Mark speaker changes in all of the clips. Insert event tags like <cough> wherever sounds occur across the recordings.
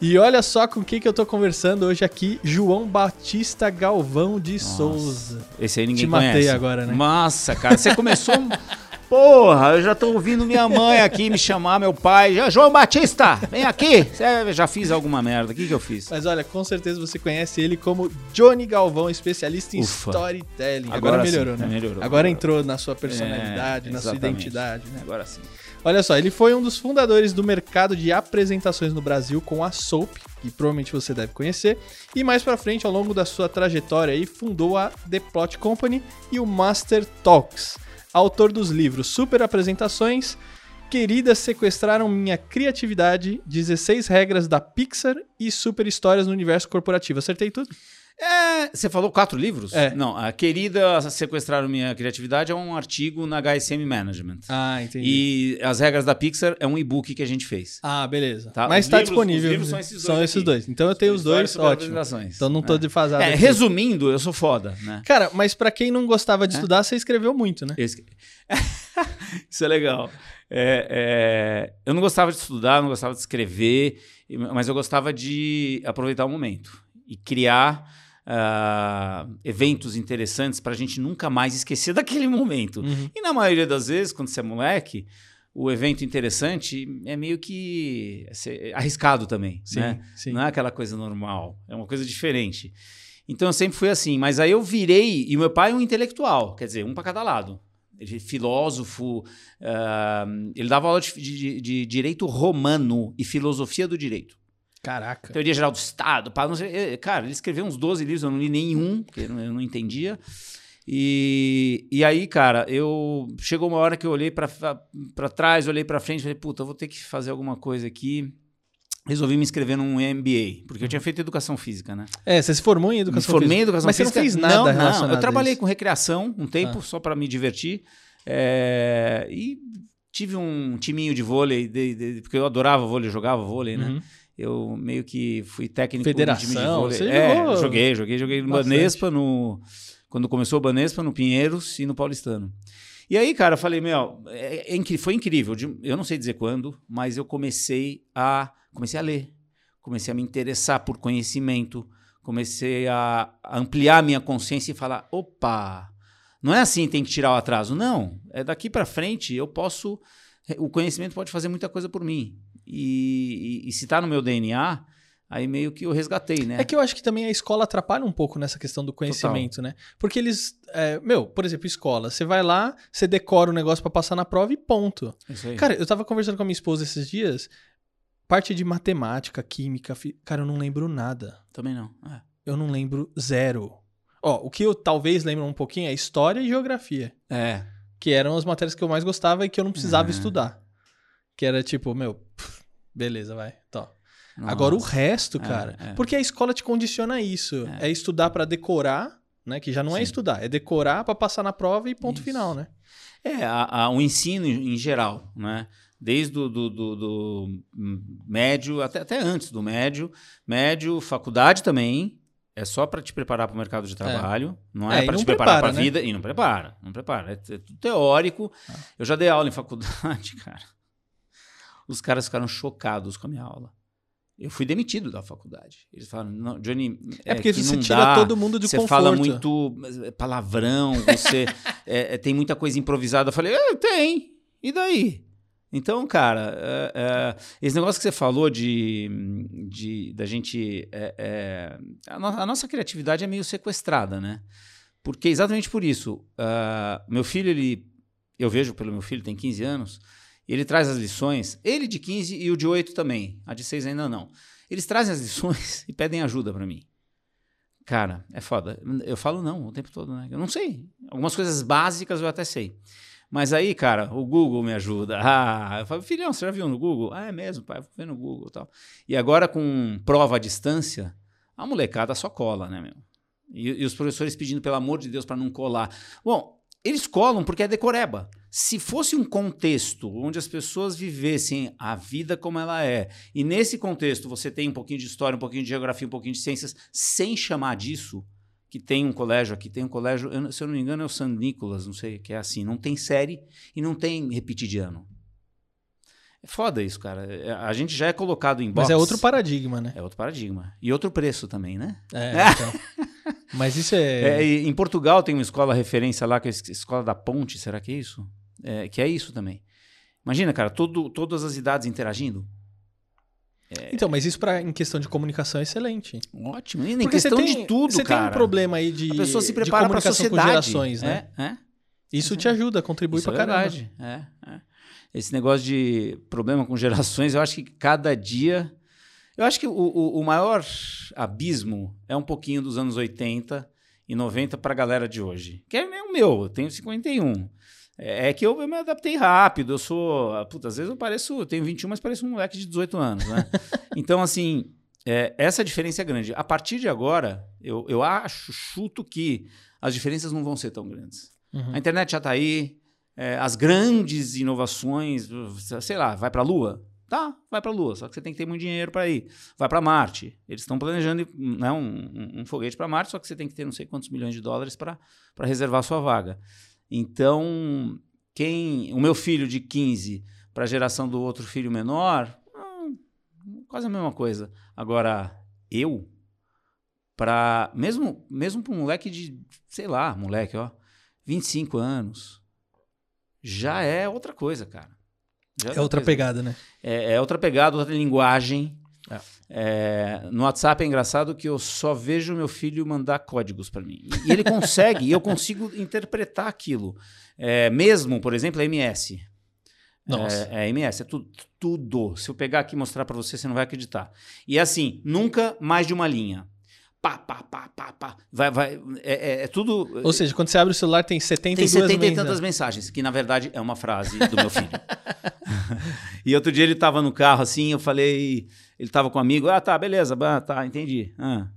Speaker 1: E olha só com quem que eu tô conversando hoje aqui, João Batista Galvão de Nossa, Souza.
Speaker 2: Esse aí ninguém
Speaker 1: Te
Speaker 2: conhece.
Speaker 1: matei agora, né?
Speaker 2: Nossa, cara, você começou... <laughs> Porra, eu já tô ouvindo minha mãe aqui me chamar, meu pai. João Batista, vem aqui. Cê, já fiz alguma merda. O que, que eu fiz?
Speaker 1: Mas olha, com certeza você conhece ele como Johnny Galvão, especialista em Ufa. storytelling. Agora, Agora melhorou, sim, né? Melhorou. Agora entrou na sua personalidade, é, na sua identidade, né?
Speaker 2: Agora sim.
Speaker 1: Olha só, ele foi um dos fundadores do mercado de apresentações no Brasil com a Soap, que provavelmente você deve conhecer, e mais para frente, ao longo da sua trajetória aí, fundou a The Plot Company e o Master Talks autor dos livros Super Apresentações, Queridas Sequestraram Minha Criatividade, 16 Regras da Pixar e Super Histórias no Universo Corporativo. Acertei tudo?
Speaker 2: É, você falou quatro livros?
Speaker 1: É.
Speaker 2: Não, a Querida Sequestraram Minha Criatividade é um artigo na HSM Management.
Speaker 1: Ah, entendi.
Speaker 2: E As Regras da Pixar é um e-book que a gente fez.
Speaker 1: Ah, beleza. Tá? Mas está disponível. Os
Speaker 2: livros são esses dois.
Speaker 1: São esses dois. Então eu tenho os dois, ótimo. Então não tô é. defasado.
Speaker 2: É, resumindo, eu sou foda, né?
Speaker 1: Cara, mas para quem não gostava de é? estudar, você escreveu muito, né? <laughs>
Speaker 2: Isso é legal. É, é, eu não gostava de estudar, não gostava de escrever, mas eu gostava de aproveitar o momento e criar uh, eventos interessantes para a gente nunca mais esquecer <laughs> daquele momento. Uhum. E na maioria das vezes, quando você é moleque, o evento interessante é meio que arriscado também,
Speaker 1: sim,
Speaker 2: né?
Speaker 1: Sim.
Speaker 2: Não é aquela coisa normal, é uma coisa diferente. Então eu sempre fui assim, mas aí eu virei e meu pai é um intelectual, quer dizer, um para cada lado. Ele é filósofo, uh, ele dava aula de, de, de direito romano e filosofia do direito.
Speaker 1: Caraca.
Speaker 2: Teoria Geral do Estado. Pá, sei, eh, cara, ele escreveu uns 12 livros, eu não li nenhum, porque eu não, eu não entendia. E, e aí, cara, eu chegou uma hora que eu olhei para trás, olhei para frente, falei, puta, eu vou ter que fazer alguma coisa aqui. Resolvi me inscrever num MBA, porque eu tinha feito educação física, né?
Speaker 1: É, você se formou em educação
Speaker 2: me formei
Speaker 1: física.
Speaker 2: em educação
Speaker 1: Mas
Speaker 2: física.
Speaker 1: Mas você não fez nada
Speaker 2: não,
Speaker 1: relacionado
Speaker 2: não, eu trabalhei com recreação um tempo, ah. só para me divertir. É, e tive um timinho de vôlei, de, de, porque eu adorava vôlei, jogava vôlei, né? Uhum eu meio que fui técnico
Speaker 1: Federação,
Speaker 2: time de vôlei. É, joguei, joguei, joguei no Banespa, no quando começou o Banespa, no Pinheiros e no Paulistano. E aí, cara, eu falei, meu, é, é, foi incrível. Eu não sei dizer quando, mas eu comecei a comecei a ler, comecei a me interessar por conhecimento, comecei a, a ampliar minha consciência e falar, opa, não é assim, tem que tirar o atraso. Não, é daqui para frente eu posso, o conhecimento pode fazer muita coisa por mim. E, e, e se está no meu DNA, aí meio que eu resgatei, né?
Speaker 1: É que eu acho que também a escola atrapalha um pouco nessa questão do conhecimento, Total. né? Porque eles. É, meu, por exemplo, escola. Você vai lá, você decora o negócio para passar na prova e ponto.
Speaker 2: Isso aí.
Speaker 1: Cara, eu tava conversando com a minha esposa esses dias. Parte de matemática, química, cara, eu não lembro nada.
Speaker 2: Também não. É.
Speaker 1: Eu não lembro zero. Ó, o que eu talvez lembro um pouquinho é história e geografia.
Speaker 2: É.
Speaker 1: Que eram as matérias que eu mais gostava e que eu não precisava é. estudar. Que era tipo, meu, beleza, vai, tó. Nossa. Agora o resto, é, cara, é, é. porque a escola te condiciona a isso. É, é estudar para decorar, né? Que já não é Sim. é estudar, é decorar para passar na prova e ponto isso. final, né?
Speaker 2: É, a, a, o ensino em geral, né? Desde do, do, do, do médio, até, até antes do médio, médio, faculdade também, é só para te preparar para o mercado de trabalho, é. não é, é para te preparar para a né? vida e não prepara, não prepara. É, é tudo teórico. Ah. Eu já dei aula em faculdade, <laughs> cara. Os caras ficaram chocados com a minha aula. Eu fui demitido da faculdade. Eles falaram, Johnny,
Speaker 1: é, é porque você tira
Speaker 2: dá,
Speaker 1: todo mundo de
Speaker 2: você
Speaker 1: conforto.
Speaker 2: fala muito é, palavrão, você <laughs> é, é, tem muita coisa improvisada. Eu falei, é, tem. E daí? Então, cara, é, é, esse negócio que você falou de, de da gente, a, no, a, nossa criatividade é meio sequestrada, né? Porque exatamente por isso, uh, meu filho, ele, eu vejo pelo meu filho, tem 15 anos ele traz as lições, ele de 15 e o de 8 também. A de 6 ainda não. Eles trazem as lições <laughs> e pedem ajuda para mim. Cara, é foda. Eu falo não o tempo todo, né? Eu não sei. Algumas coisas básicas eu até sei. Mas aí, cara, o Google me ajuda. <laughs> Ah, eu falo, filhão, você já viu no Google? Ah, é mesmo, pai, vou ver no Google e tal. E agora com prova à distância, a molecada só cola, né, meu? E, e os professores pedindo, pelo amor de Deus, para não colar. Bom, eles colam porque é decoreba. Se fosse um contexto onde as pessoas vivessem a vida como ela é, e nesse contexto você tem um pouquinho de história, um pouquinho de geografia, um pouquinho de ciências, sem chamar disso, que tem um colégio aqui, tem um colégio, eu, se eu não me engano é o San Nicolas, não sei, que é assim, não tem série e não tem repetir de ano. É foda isso, cara. É, A gente já é colocado em box.
Speaker 1: Mas é outro paradigma, né?
Speaker 2: É outro paradigma. E outro preço também, né?
Speaker 1: É, <laughs> então. Mas isso é.
Speaker 2: É, em Portugal tem uma escola referência lá, que é a Escola da Ponte, será que é isso? É, que é isso também. Imagina, cara, todo, todas as idades interagindo.
Speaker 1: Então, mas isso pra, em questão de comunicação é excelente.
Speaker 2: Ótimo. E em
Speaker 1: Porque
Speaker 2: questão
Speaker 1: você tem,
Speaker 2: de tudo,
Speaker 1: você
Speaker 2: cara.
Speaker 1: tem um problema aí de,
Speaker 2: a pessoa se
Speaker 1: de
Speaker 2: prepara para a
Speaker 1: comunicação com gerações, né?
Speaker 2: É, é.
Speaker 1: Isso te ajuda, contribui
Speaker 2: Isso
Speaker 1: pra
Speaker 2: é
Speaker 1: caramba.
Speaker 2: É, é. Esse negócio de problema com <laughs> gerações, eu acho que cada dia. Eu acho que o, o, o maior abismo é um pouquinho dos anos 80 e 90 para a galera de hoje. Que é o meu, eu tenho 51. É é que eu, eu me adaptei rápido, eu sou. Puta, às vezes eu pareço. Eu tenho 21, mas pareço um moleque de 18 anos, né? <laughs> então, assim, é, essa diferença é grande. A partir de agora, eu, eu acho, chuto que as diferenças não vão ser tão grandes.
Speaker 1: Uhum.
Speaker 2: A internet já está aí, é, as grandes inovações, sei lá, vai para a Lua? Tá, vai para a Lua, só que você tem que ter muito dinheiro para ir. Vai para Marte. Eles estão planejando né, um, um, um foguete para Marte, só que você tem que ter não sei quantos milhões de dólares para reservar sua vaga. Então, quem o meu filho de 15 para a geração do outro filho menor, hum, quase a mesma coisa. Agora, eu, para mesmo, mesmo para um moleque de, sei lá, moleque, ó, 25 anos, já é outra coisa, cara. Já
Speaker 1: É outra
Speaker 2: coisa.
Speaker 1: pegada, né?
Speaker 2: É, é outra pegada, outra linguagem. É, no WhatsApp é engraçado que eu só vejo meu filho mandar códigos para mim. E ele consegue, e eu consigo interpretar aquilo. É, mesmo, por exemplo, a MS.
Speaker 1: Nossa.
Speaker 2: É, é MS, é tudo, tudo. Se eu pegar aqui e mostrar para você, você não vai acreditar. E é assim, nunca mais de uma linha. Pá, pá, pá, pá, pá. Vai, vai. É, é- é tudo.
Speaker 1: Ou seja, quando você abre o celular tem 72
Speaker 2: Tem 70 e tantas mensagens, que na verdade é uma frase do meu filho. <laughs> e outro dia ele tava no carro assim, eu falei, ele tava com um amigo, ah, tá, beleza, bah, tá, entendi. Ah.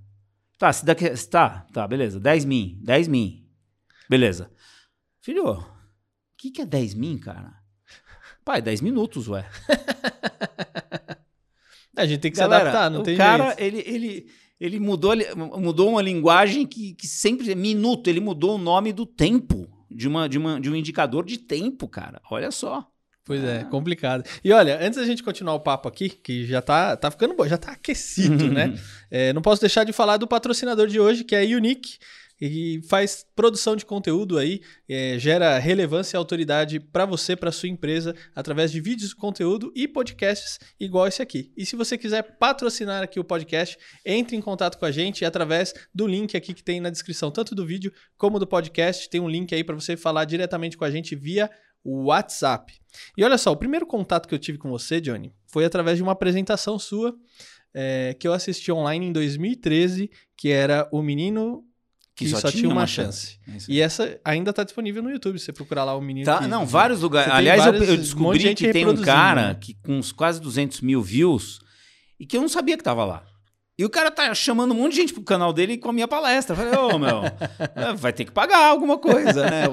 Speaker 2: Tá, se daqui, tá, tá, beleza, 10 min, 10 min. Beleza. Filho, o que que é 10 min, cara? Pai, 10 minutos, ué. <laughs>
Speaker 1: A gente tem que
Speaker 2: Galera,
Speaker 1: se adaptar, não
Speaker 2: o
Speaker 1: tem
Speaker 2: cara,
Speaker 1: jeito.
Speaker 2: ele, ele, ele mudou, mudou uma linguagem que, que sempre é minuto. Ele mudou o nome do tempo, de, uma, de, uma, de um indicador de tempo, cara. Olha só.
Speaker 1: Pois é, complicado. E olha, antes da gente continuar o papo aqui, que já tá, tá ficando bom, já tá aquecido, né? <laughs> É, não posso deixar de falar do patrocinador de hoje, que é a Unique, que faz produção de conteúdo aí, é, gera relevância e autoridade para você, para sua empresa, através de vídeos, conteúdo e podcasts igual esse aqui. E se você quiser patrocinar aqui o podcast, entre em contato com a gente através do link aqui que tem na descrição, tanto do vídeo como do podcast. Tem um link aí para você falar diretamente com a gente via WhatsApp. E olha só, o primeiro contato que eu tive com você, Johnny, foi através de uma apresentação sua é, que eu assisti online em 2013, que era O Menino que, só, tinha uma, chance.
Speaker 2: É isso aí.
Speaker 1: E essa ainda está disponível no YouTube, se você procurar lá O Menino
Speaker 2: Tá,
Speaker 1: que...
Speaker 2: não, vários lugares. Aliás, eu-
Speaker 1: vários-
Speaker 2: eu,
Speaker 1: um monte de
Speaker 2: descobri que tem um cara
Speaker 1: né?
Speaker 2: que com uns quase 200 mil views e que eu não sabia que tava lá. E o cara tá chamando um monte de gente pro canal dele com a minha palestra. Eu falei, ô, meu, <laughs> é, vai ter que pagar alguma coisa, né?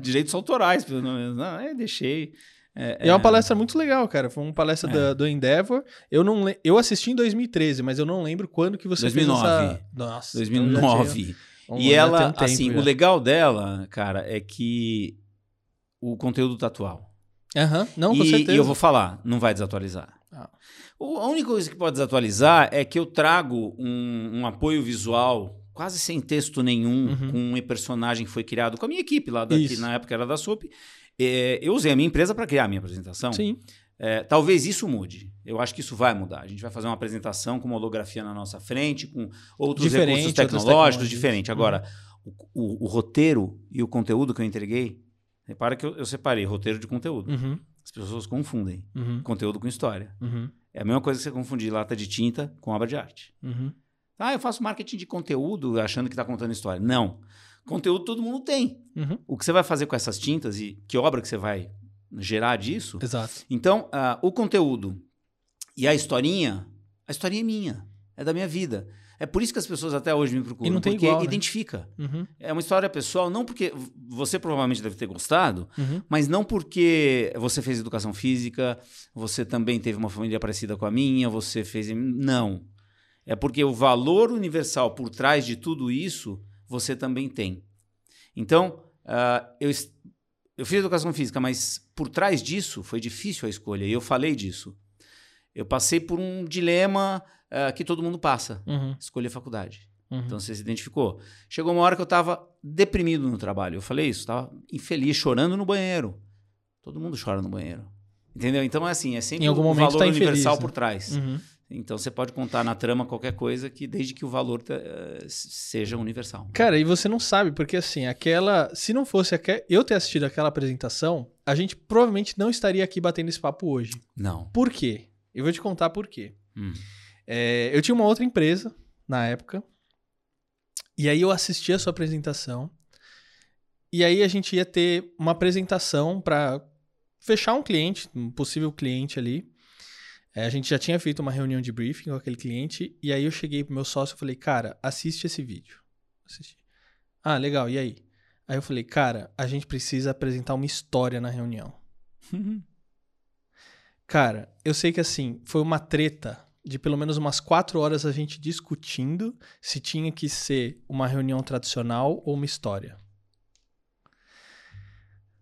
Speaker 2: Direitos autorais, pelo menos. Não, aí deixei. É,
Speaker 1: E é uma palestra muito legal, cara. Foi uma palestra da- do Endeavor. Eu não le- eu assisti em 2013, mas eu não lembro quando que você
Speaker 2: 2009.
Speaker 1: fez essa... Nossa. então já tinha
Speaker 2: 2009.
Speaker 1: um-
Speaker 2: e ela,
Speaker 1: um tempo
Speaker 2: assim,
Speaker 1: já.
Speaker 2: o legal dela, cara, é que o conteúdo tá atual.
Speaker 1: Aham, não, com
Speaker 2: e,
Speaker 1: certeza.
Speaker 2: e eu vou falar, não vai desatualizar.
Speaker 1: Ah.
Speaker 2: O- A única coisa que pode desatualizar é que eu trago um, um apoio visual quase sem texto nenhum,
Speaker 1: Uhum.
Speaker 2: com um personagem que foi criado com a minha equipe lá, daqui, na época era da SOP. É, eu usei a minha empresa para criar a minha apresentação.
Speaker 1: Sim.
Speaker 2: É, talvez isso mude. Eu acho que isso vai mudar. A gente vai fazer uma apresentação com uma holografia na nossa frente, com outros
Speaker 1: Diferente,
Speaker 2: recursos tecnológicos diferentes. Agora, o, o- o roteiro e o conteúdo que eu entreguei, repara que eu, eu separei roteiro de conteúdo.
Speaker 1: Uhum,
Speaker 2: As pessoas confundem
Speaker 1: uhum,
Speaker 2: conteúdo com história.
Speaker 1: uhum,
Speaker 2: É a mesma coisa que você confundir lata de tinta com obra de arte.
Speaker 1: uhum.
Speaker 2: Ah, eu faço marketing de conteúdo achando que está contando história. Não. Conteúdo todo mundo tem.
Speaker 1: Uhum.
Speaker 2: O que você vai fazer com essas tintas e que obra que você vai gerar disso?
Speaker 1: Exato.
Speaker 2: Então, ah, o conteúdo e a historinha, a historinha é minha, é da minha vida. É por isso que as pessoas até hoje me procuram,
Speaker 1: E não tem
Speaker 2: porque
Speaker 1: igual, né?
Speaker 2: identifica.
Speaker 1: Uhum,
Speaker 2: É uma história pessoal, não porque você provavelmente deve ter gostado,
Speaker 1: uhum.
Speaker 2: mas não porque você fez educação física, você também teve uma família parecida com a minha, você fez. Não. É porque o valor universal por trás de tudo isso você também tem. Então, ah, eu, eu fiz educação física, mas por trás disso foi difícil a escolha. E eu falei disso. Eu passei por um dilema uh, que todo mundo passa:
Speaker 1: Uhum,
Speaker 2: escolher faculdade.
Speaker 1: uhum.
Speaker 2: Então você se identificou. Chegou uma hora que eu estava deprimido no trabalho. Eu falei isso, estava infeliz, chorando no banheiro. Todo mundo chora no banheiro. Entendeu? Então é assim, é sempre
Speaker 1: Em algum momento
Speaker 2: valor
Speaker 1: tá infeliz,
Speaker 2: universal
Speaker 1: né?
Speaker 2: por trás.
Speaker 1: Uhum.
Speaker 2: Então você pode contar na trama qualquer coisa que desde que o valor eh, seja universal.
Speaker 1: Cara, e você não sabe, porque assim, aquela. Se não fosse aque- eu ter assistido aquela apresentação, a gente provavelmente não estaria aqui batendo esse papo hoje.
Speaker 2: Não.
Speaker 1: Por quê? Eu vou te contar por quê.
Speaker 2: Hum.
Speaker 1: É, eu tinha uma outra empresa na época. E aí eu assisti a sua apresentação. E aí a gente ia ter uma apresentação para fechar um cliente, um possível cliente ali. É, a gente já tinha feito uma reunião de briefing com aquele cliente. E aí eu cheguei pro meu sócio e falei, cara, assiste esse vídeo. Assisti. Ah, legal, e aí? Aí eu falei, cara, a gente precisa apresentar uma história na reunião. <laughs> Cara, eu sei que assim, foi uma treta de pelo menos umas quatro horas a gente discutindo se tinha que ser uma reunião tradicional ou uma história.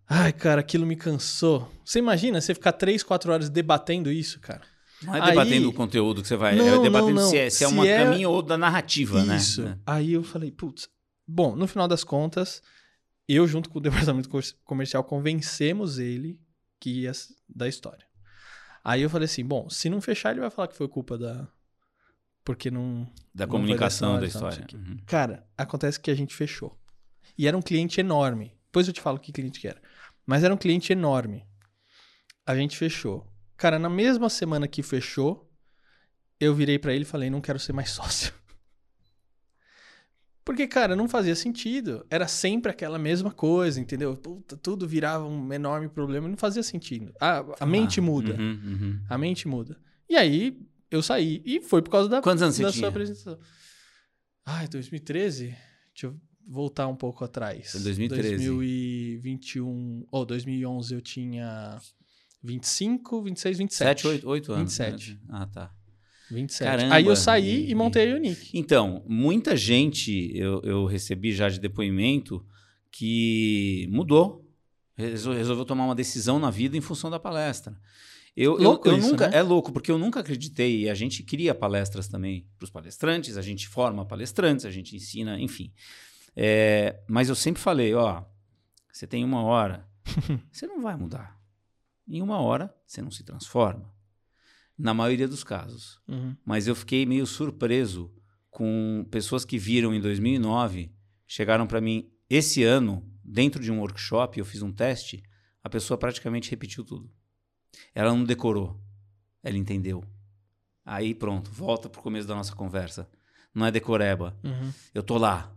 Speaker 1: Ai, cara, aquilo me cansou. Você imagina você ficar três, quatro horas debatendo isso, cara?
Speaker 2: Não é
Speaker 1: Aí-
Speaker 2: debatendo o conteúdo que você vai.
Speaker 1: Não,
Speaker 2: é
Speaker 1: não,
Speaker 2: debatendo
Speaker 1: não.
Speaker 2: se é, se é
Speaker 1: Se
Speaker 2: uma
Speaker 1: é-
Speaker 2: caminho ou da narrativa, né?
Speaker 1: Isso.
Speaker 2: né?
Speaker 1: Aí eu falei, putz. Bom, no final das contas, eu, junto com o <laughs> departamento co- comercial, convencemos ele que ia da história. Aí eu falei assim: bom, se não fechar, ele vai falar que foi culpa da. Porque não.
Speaker 2: Da
Speaker 1: Não
Speaker 2: comunicação
Speaker 1: da história, sei
Speaker 2: Uhum.
Speaker 1: Cara, acontece que a gente fechou. E era um cliente enorme. Depois eu te falo que cliente que era. Mas era um cliente enorme. A gente fechou. Cara, na mesma semana que fechou, eu virei pra ele e falei: não quero ser mais <laughs> sócio. Porque, cara, não fazia sentido. Era sempre aquela mesma coisa, entendeu? Puta, tudo virava um enorme problema não fazia sentido. A, a mente
Speaker 2: Ah,
Speaker 1: muda.
Speaker 2: uhum, uhum.
Speaker 1: A mente muda. E aí, eu saí. E foi por causa da,
Speaker 2: Quantos anos você
Speaker 1: da
Speaker 2: tinha?
Speaker 1: sua apresentação. Ai, 2013? Deixa eu voltar um pouco atrás.
Speaker 2: Foi 2013.
Speaker 1: 2021. Ou 2011 eu tinha 25, 26, 27.
Speaker 2: 7, 8, 8 anos.
Speaker 1: 27.
Speaker 2: né? Ah, tá.
Speaker 1: 27.
Speaker 2: Caramba,
Speaker 1: Aí eu saí
Speaker 2: e-
Speaker 1: e, montei a Unique.
Speaker 2: Então, muita gente eu, eu recebi já de depoimento que mudou, resol- resolveu tomar uma decisão na vida em função da palestra. Eu, eu-
Speaker 1: Louco
Speaker 2: eu
Speaker 1: isso,
Speaker 2: nunca
Speaker 1: né?
Speaker 2: é louco porque eu nunca acreditei. E a gente cria palestras também para os palestrantes, a gente forma palestrantes, a gente ensina, enfim. É, mas eu sempre falei, ó, você tem uma hora, <laughs> você não vai mudar. Em uma hora você não se transforma. Na maioria dos casos
Speaker 1: Uhum.
Speaker 2: mas eu fiquei meio surpreso com pessoas que viram em 2009, chegaram para mim esse ano, dentro de um workshop, eu fiz um teste, a pessoa praticamente repetiu tudo. Ela não decorou, ela entendeu. Aí pronto, volta pro começo da nossa conversa. Não é decoreba,
Speaker 1: Uhum.
Speaker 2: eu tô lá.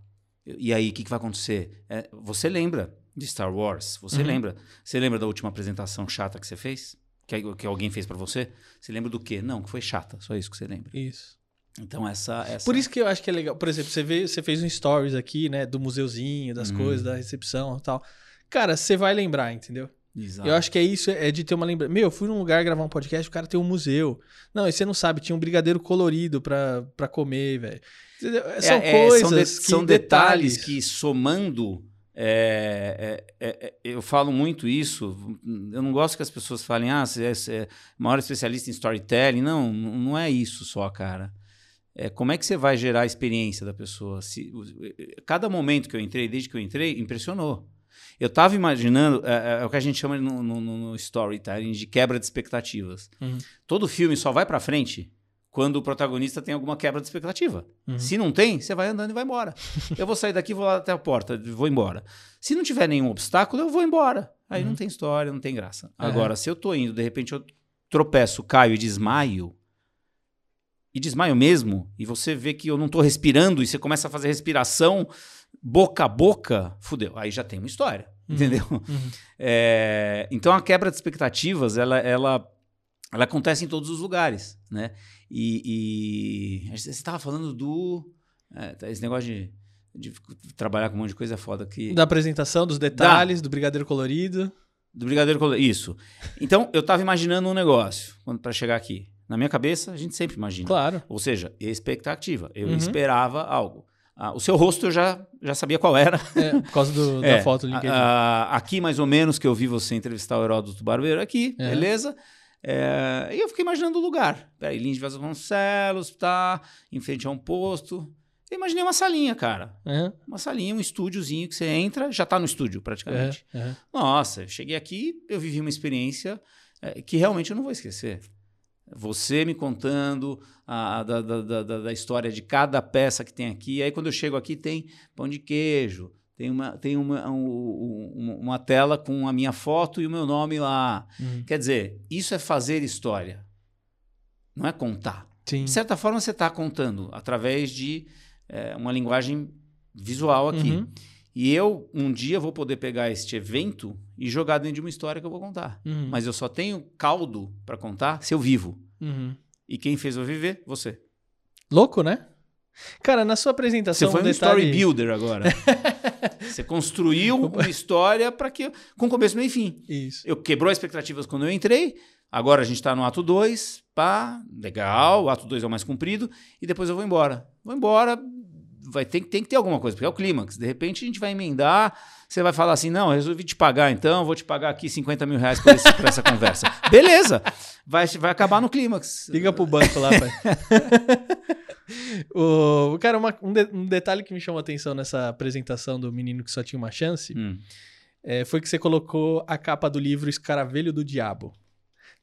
Speaker 2: E aí, o que, que vai acontecer? É, você lembra de Star Wars? Você
Speaker 1: Uhum.
Speaker 2: lembra? Você lembra da última apresentação chata que você fez? Que, que alguém fez para você? Você lembra do quê? Não, que foi chata. Só isso que você lembra.
Speaker 1: Isso.
Speaker 2: Então, essa. essa...
Speaker 1: Por isso que eu acho que é legal. Por exemplo, você, vê, você fez um stories aqui, né? Do museuzinho, das
Speaker 2: Uhum.
Speaker 1: coisas, da recepção e tal. Cara, você vai lembrar, entendeu?
Speaker 2: Exato.
Speaker 1: Eu acho que é isso, é de ter uma lembrança. Meu, eu fui num lugar gravar um podcast, o cara tem um museu. Não, e você não sabe, tinha um brigadeiro colorido pra, pra comer, velho. Entendeu? São
Speaker 2: É, é,
Speaker 1: coisas,
Speaker 2: são, de-
Speaker 1: que,
Speaker 2: são detalhes que, somando. É, é, é, é, eu falo muito isso. Eu não gosto que as pessoas falem, ah, você é, você é maior especialista em storytelling. Não, não é isso só, cara. É, como é que você vai gerar a experiência da pessoa? Se, o- cada momento que eu entrei, desde que eu entrei, impressionou. Eu estava imaginando, é, é o que a gente chama no, no- no storytelling de quebra de expectativas.
Speaker 1: Uhum.
Speaker 2: Todo filme só vai pra frente quando o protagonista tem alguma quebra de expectativa.
Speaker 1: Uhum.
Speaker 2: Se não tem, você vai andando e vai embora. eu vou sair daqui, vou lá até a porta, vou embora. Se não tiver nenhum obstáculo, eu vou embora. Aí
Speaker 1: Uhum.
Speaker 2: não tem história, não tem graça.
Speaker 1: É.
Speaker 2: Agora, se eu tô indo, de repente eu tropeço, caio e desmaio, e desmaio mesmo, e você vê que eu não tô respirando, e você começa a fazer respiração boca a boca, fudeu. Aí já tem uma história,
Speaker 1: Uhum.
Speaker 2: entendeu?
Speaker 1: Uhum.
Speaker 2: É, então a quebra de expectativas, ela, ela, ela acontece em todos os lugares, né? E, e você estava falando do é, tá, esse negócio de, de trabalhar com um monte de coisa é foda que
Speaker 1: Da apresentação, dos detalhes, do brigadeiro colorido.
Speaker 2: do brigadeiro colo- isso. Então eu estava imaginando um negócio para chegar aqui. Na minha cabeça a gente sempre imagina.
Speaker 1: Claro.
Speaker 2: Ou seja, expectativa. Eu
Speaker 1: Uhum.
Speaker 2: esperava algo. Ah, o seu rosto eu já, já sabia qual era.
Speaker 1: É, por causa do, <laughs>
Speaker 2: É,
Speaker 1: da foto do LinkedIn.
Speaker 2: a- a- aqui, mais ou menos, que eu vi você entrevistar o Heródoto Barbeiro aqui,
Speaker 1: É.
Speaker 2: beleza? É, e eu fiquei imaginando o lugar. Peraí, Lins de Vasconcelos, tá, em frente a um posto. Eu imaginei uma salinha, cara.
Speaker 1: Aham,
Speaker 2: Uma salinha, um estúdiozinho que você entra, já tá no estúdio, praticamente.
Speaker 1: aham.
Speaker 2: Nossa, eu cheguei aqui, eu vivi uma experiência é, que realmente eu não vou esquecer. Você me contando a, da, da, da- da história de cada peça que tem aqui. Aí, quando eu chego aqui, tem pão de queijo, tem uma, tem uma, um- um- uma tela com a minha foto e o meu nome lá.
Speaker 1: Uhum.
Speaker 2: Quer dizer, isso é fazer história, não é contar.
Speaker 1: Sim.
Speaker 2: De certa forma, você está contando através de é, uma linguagem visual aqui.
Speaker 1: Uhum,
Speaker 2: E eu, um dia, vou poder pegar este evento e jogar dentro de uma história que eu vou contar.
Speaker 1: uhum,
Speaker 2: Mas eu só tenho caldo para contar se eu vivo.
Speaker 1: uhum.
Speaker 2: E quem fez eu viver? Você.
Speaker 1: Louco, né? Cara, na sua apresentação...
Speaker 2: Você foi um
Speaker 1: detalhe...
Speaker 2: story builder agora. <laughs> Você construiu uma história para que com começo, meio e fim.
Speaker 1: Isso.
Speaker 2: Eu quebrou as expectativas quando eu entrei. Agora a gente está no ato 2, pá, legal, o ato 2 é o mais comprido, e depois eu vou embora. Vou embora, vai ter, tem que ter alguma coisa, porque é o clímax. De repente a gente vai emendar, você vai falar assim: não, resolvi te pagar então, vou te pagar aqui 50 mil reais por, esse- por essa conversa. <laughs> Beleza, vai, vai acabar no clímax.
Speaker 1: Liga pro banco lá, pai. <laughs> o, cara, uma- um, de- um detalhe que me chamou a atenção nessa apresentação do menino que só tinha uma chance
Speaker 2: Hum.
Speaker 1: é, foi que você colocou a capa do livro Escaravelho do Diabo.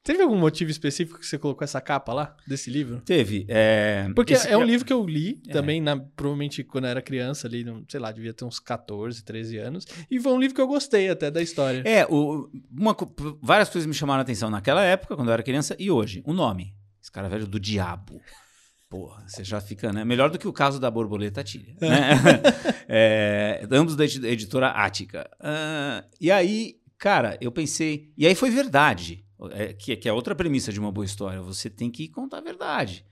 Speaker 1: Teve algum motivo específico que você colocou essa capa lá, desse livro?
Speaker 2: Teve. É,
Speaker 1: Porque
Speaker 2: esse-
Speaker 1: é um livro que eu li
Speaker 2: É.
Speaker 1: também, na- provavelmente quando eu era criança ali, não- sei lá, devia ter uns 14, 13 anos. E foi um livro que eu gostei até da história.
Speaker 2: É, o, uma várias coisas me chamaram a atenção naquela época, quando eu era criança, e hoje. O nome. Esse cara velho do diabo. Porra, você já fica, né? Melhor do que o caso da borboleta tilha. Né? <laughs> É, ambos da edi- editora Ática. Ah, e aí, cara, eu pensei. E aí foi verdade. É, que, que é outra premissa de uma boa história. Você tem que contar a verdade.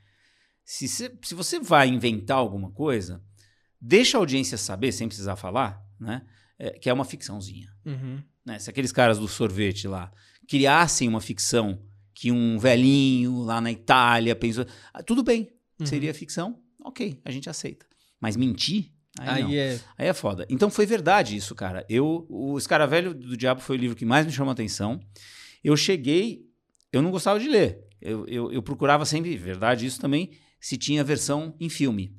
Speaker 2: Se, você- se você vai inventar alguma coisa, deixa a audiência saber, sem precisar falar, né? é, que é uma ficçãozinha
Speaker 1: Uhum.
Speaker 2: né? Se aqueles caras do sorvete lá criassem uma ficção que um velhinho lá na Itália pensou. Ah, tudo bem,
Speaker 1: Uhum.
Speaker 2: seria ficção, ok, a gente aceita. Mas mentir? Aí.
Speaker 1: Aí é.
Speaker 2: Aí é foda. Então foi verdade isso, cara. Eu, o Escaravelho do Diabo foi o livro que mais me chamou a atenção. Eu cheguei, eu não gostava de ler. Eu, eu, eu procurava sempre, verdade isso também, se tinha versão em filme,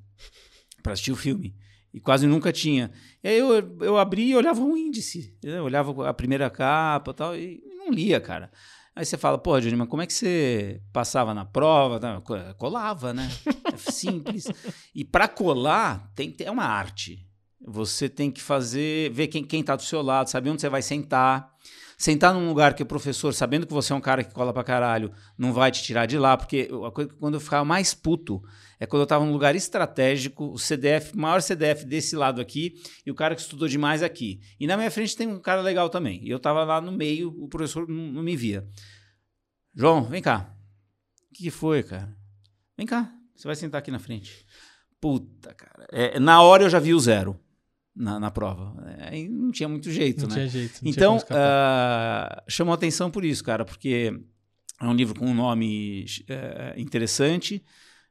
Speaker 2: para assistir o filme. E quase nunca tinha. E aí eu, eu abri e olhava um índice. Eu olhava a primeira capa tal, e não lia, cara. Aí você fala, pô, Johnny, mas como é que você passava na prova? Tá, co- Colava, né? É <laughs> simples. E para colar, tem, é uma arte. Você tem que fazer, ver quem, quem tá do seu lado, saber onde você vai sentar. Sentar num lugar que o professor, sabendo que você é um cara que cola pra caralho, não vai te tirar de lá, porque coisa, quando eu ficava mais puto é quando eu tava num lugar estratégico, o CDF, maior CDF desse lado aqui, e o cara que estudou demais aqui. E na minha frente tem um cara legal também. E eu tava lá no meio, o professor não, não me via. João, vem cá. O que, que foi, cara? Vem cá, você vai sentar aqui na frente. Puta, cara. É, na hora eu já vi o zero na, na prova. É, Aí não tinha muito jeito,
Speaker 1: Não
Speaker 2: né?
Speaker 1: tinha jeito. não
Speaker 2: Então, ah, chamou atenção por isso, cara, porque é um livro com um nome eh, interessante.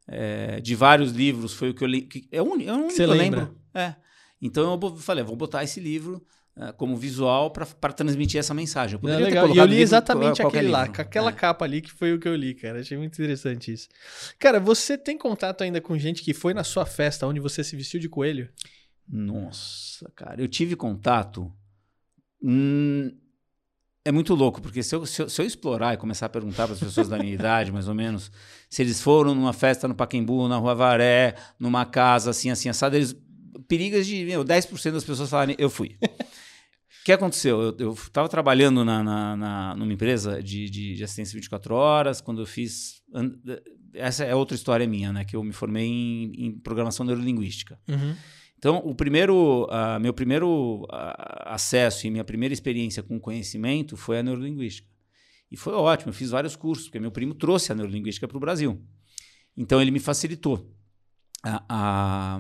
Speaker 2: eh, de vários livros, foi o que eu li. que É único, é
Speaker 1: você
Speaker 2: que eu
Speaker 1: lembra?
Speaker 2: lembro. É. Então eu falei, vou botar esse livro ah, como visual para transmitir essa mensagem. Eu poderia
Speaker 1: legal. E eu li
Speaker 2: livro-
Speaker 1: exatamente aquele lá,
Speaker 2: livro.
Speaker 1: com aquela
Speaker 2: É.
Speaker 1: capa ali que foi o que eu li, cara. Achei muito interessante isso. Cara, você tem contato ainda com gente que foi na sua festa onde você se vestiu de coelho?
Speaker 2: Nossa, cara, eu tive contato. hum, é muito louco, porque se eu, se, eu, se eu explorar e começar a perguntar para as pessoas da minha <laughs> idade, mais ou menos, se eles foram numa festa no Pacaembu, na Rua Varé, numa casa assim, assim, assada, eles. Perigas de meu, 10% das pessoas falarem, eu fui. O que aconteceu? Eu estava trabalhando na, na, na- numa empresa de, de, de assistência 24 horas, quando eu fiz. Essa é outra história minha, né? Que eu me formei em, em programação neurolinguística.
Speaker 1: Uhum.
Speaker 2: Então, o primeiro, ah, meu primeiro ah, acesso e minha primeira experiência com conhecimento foi a neurolinguística. E foi ótimo, eu fiz vários cursos, porque meu primo trouxe a neurolinguística para o Brasil. Então, ele me facilitou a- a-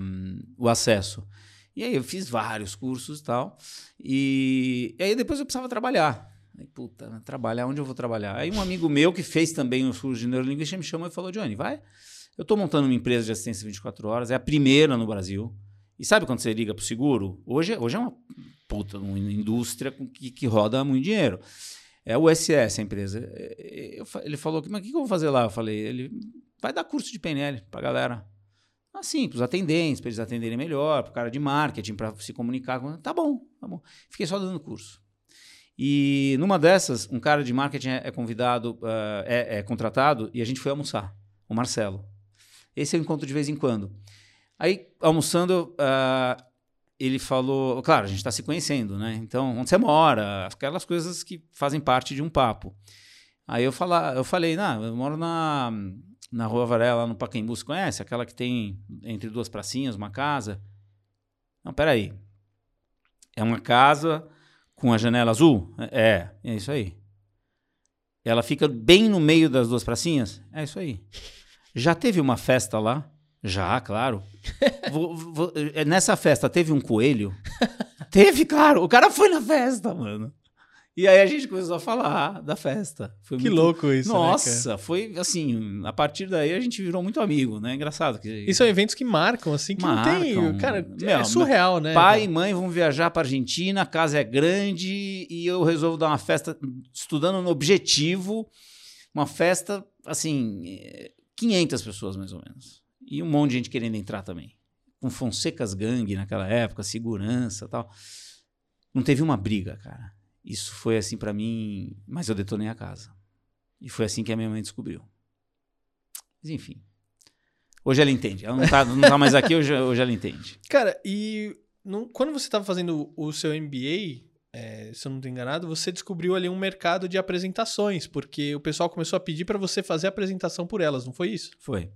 Speaker 2: o acesso. E aí, eu fiz vários cursos e tal. E, e aí, depois eu precisava trabalhar. Aí, puta, trabalhar, onde eu vou trabalhar? Aí, um amigo meu que fez também os cursos de neurolinguística me chamou e falou: Johnny, vai. Eu estou montando uma empresa de assistência 24 horas, é a primeira no Brasil. E sabe quando você liga pro seguro? Hoje, hoje é uma puta uma indústria que, que roda muito dinheiro. É o SS, a empresa. Eu, ele falou, mas o que, eu vou fazer lá? Eu falei, ele vai dar curso de PNL pra galera. Assim, pros atendentes, para eles atenderem melhor, pro cara de marketing, para se comunicar. Com... Tá bom, tá bom. Fiquei só dando curso. E numa dessas, um cara de marketing é, é convidado, uh, é, é, contratado, e a gente foi almoçar, o Marcelo. Esse eu encontro de vez em quando. Aí, almoçando, uh, ele falou, claro, a gente está se conhecendo, né? Então, onde você mora, aquelas coisas que fazem parte de um papo. Aí eu, fala, eu falei, não, eu moro na, na Rua Varela, no Pacaembu, você conhece? Aquela que tem entre duas pracinhas, uma casa. Não, peraí. É uma casa com a janela azul? É, é isso aí. Ela fica bem no meio das duas pracinhas? É isso aí. Já teve uma festa lá? Já, claro. vou, vou, é, nessa festa teve um coelho? <laughs> teve, claro. O cara foi na festa, mano. E aí a gente começou a falar da festa.
Speaker 1: Foi que muito... louco isso,
Speaker 2: né, Nossa, né, foi assim, a partir daí a gente virou muito amigo, né? Engraçado. Que...
Speaker 1: E são eventos que marcam, assim, que marcam. não tem... Cara, Meu, é surreal, né?
Speaker 2: Pai e mãe vão viajar pra Argentina, a casa é grande e eu resolvo dar uma festa estudando no Objetivo, uma festa, assim, 500 pessoas mais ou menos. E um monte de gente querendo entrar também. Com Fonsecas Gang naquela época, segurança tal. Não teve uma briga, cara. Isso foi assim para mim, mas eu detonei a casa. E foi assim que a minha mãe descobriu. Mas enfim. Hoje ela entende. Ela não tá, não tá mais aqui, hoje, hoje ela entende.
Speaker 1: Cara, e quando você estava fazendo o seu MBA, é, se eu não estou enganado, você descobriu ali um mercado de apresentações, porque o pessoal começou a pedir para você fazer apresentação por elas, não foi isso?
Speaker 2: Foi.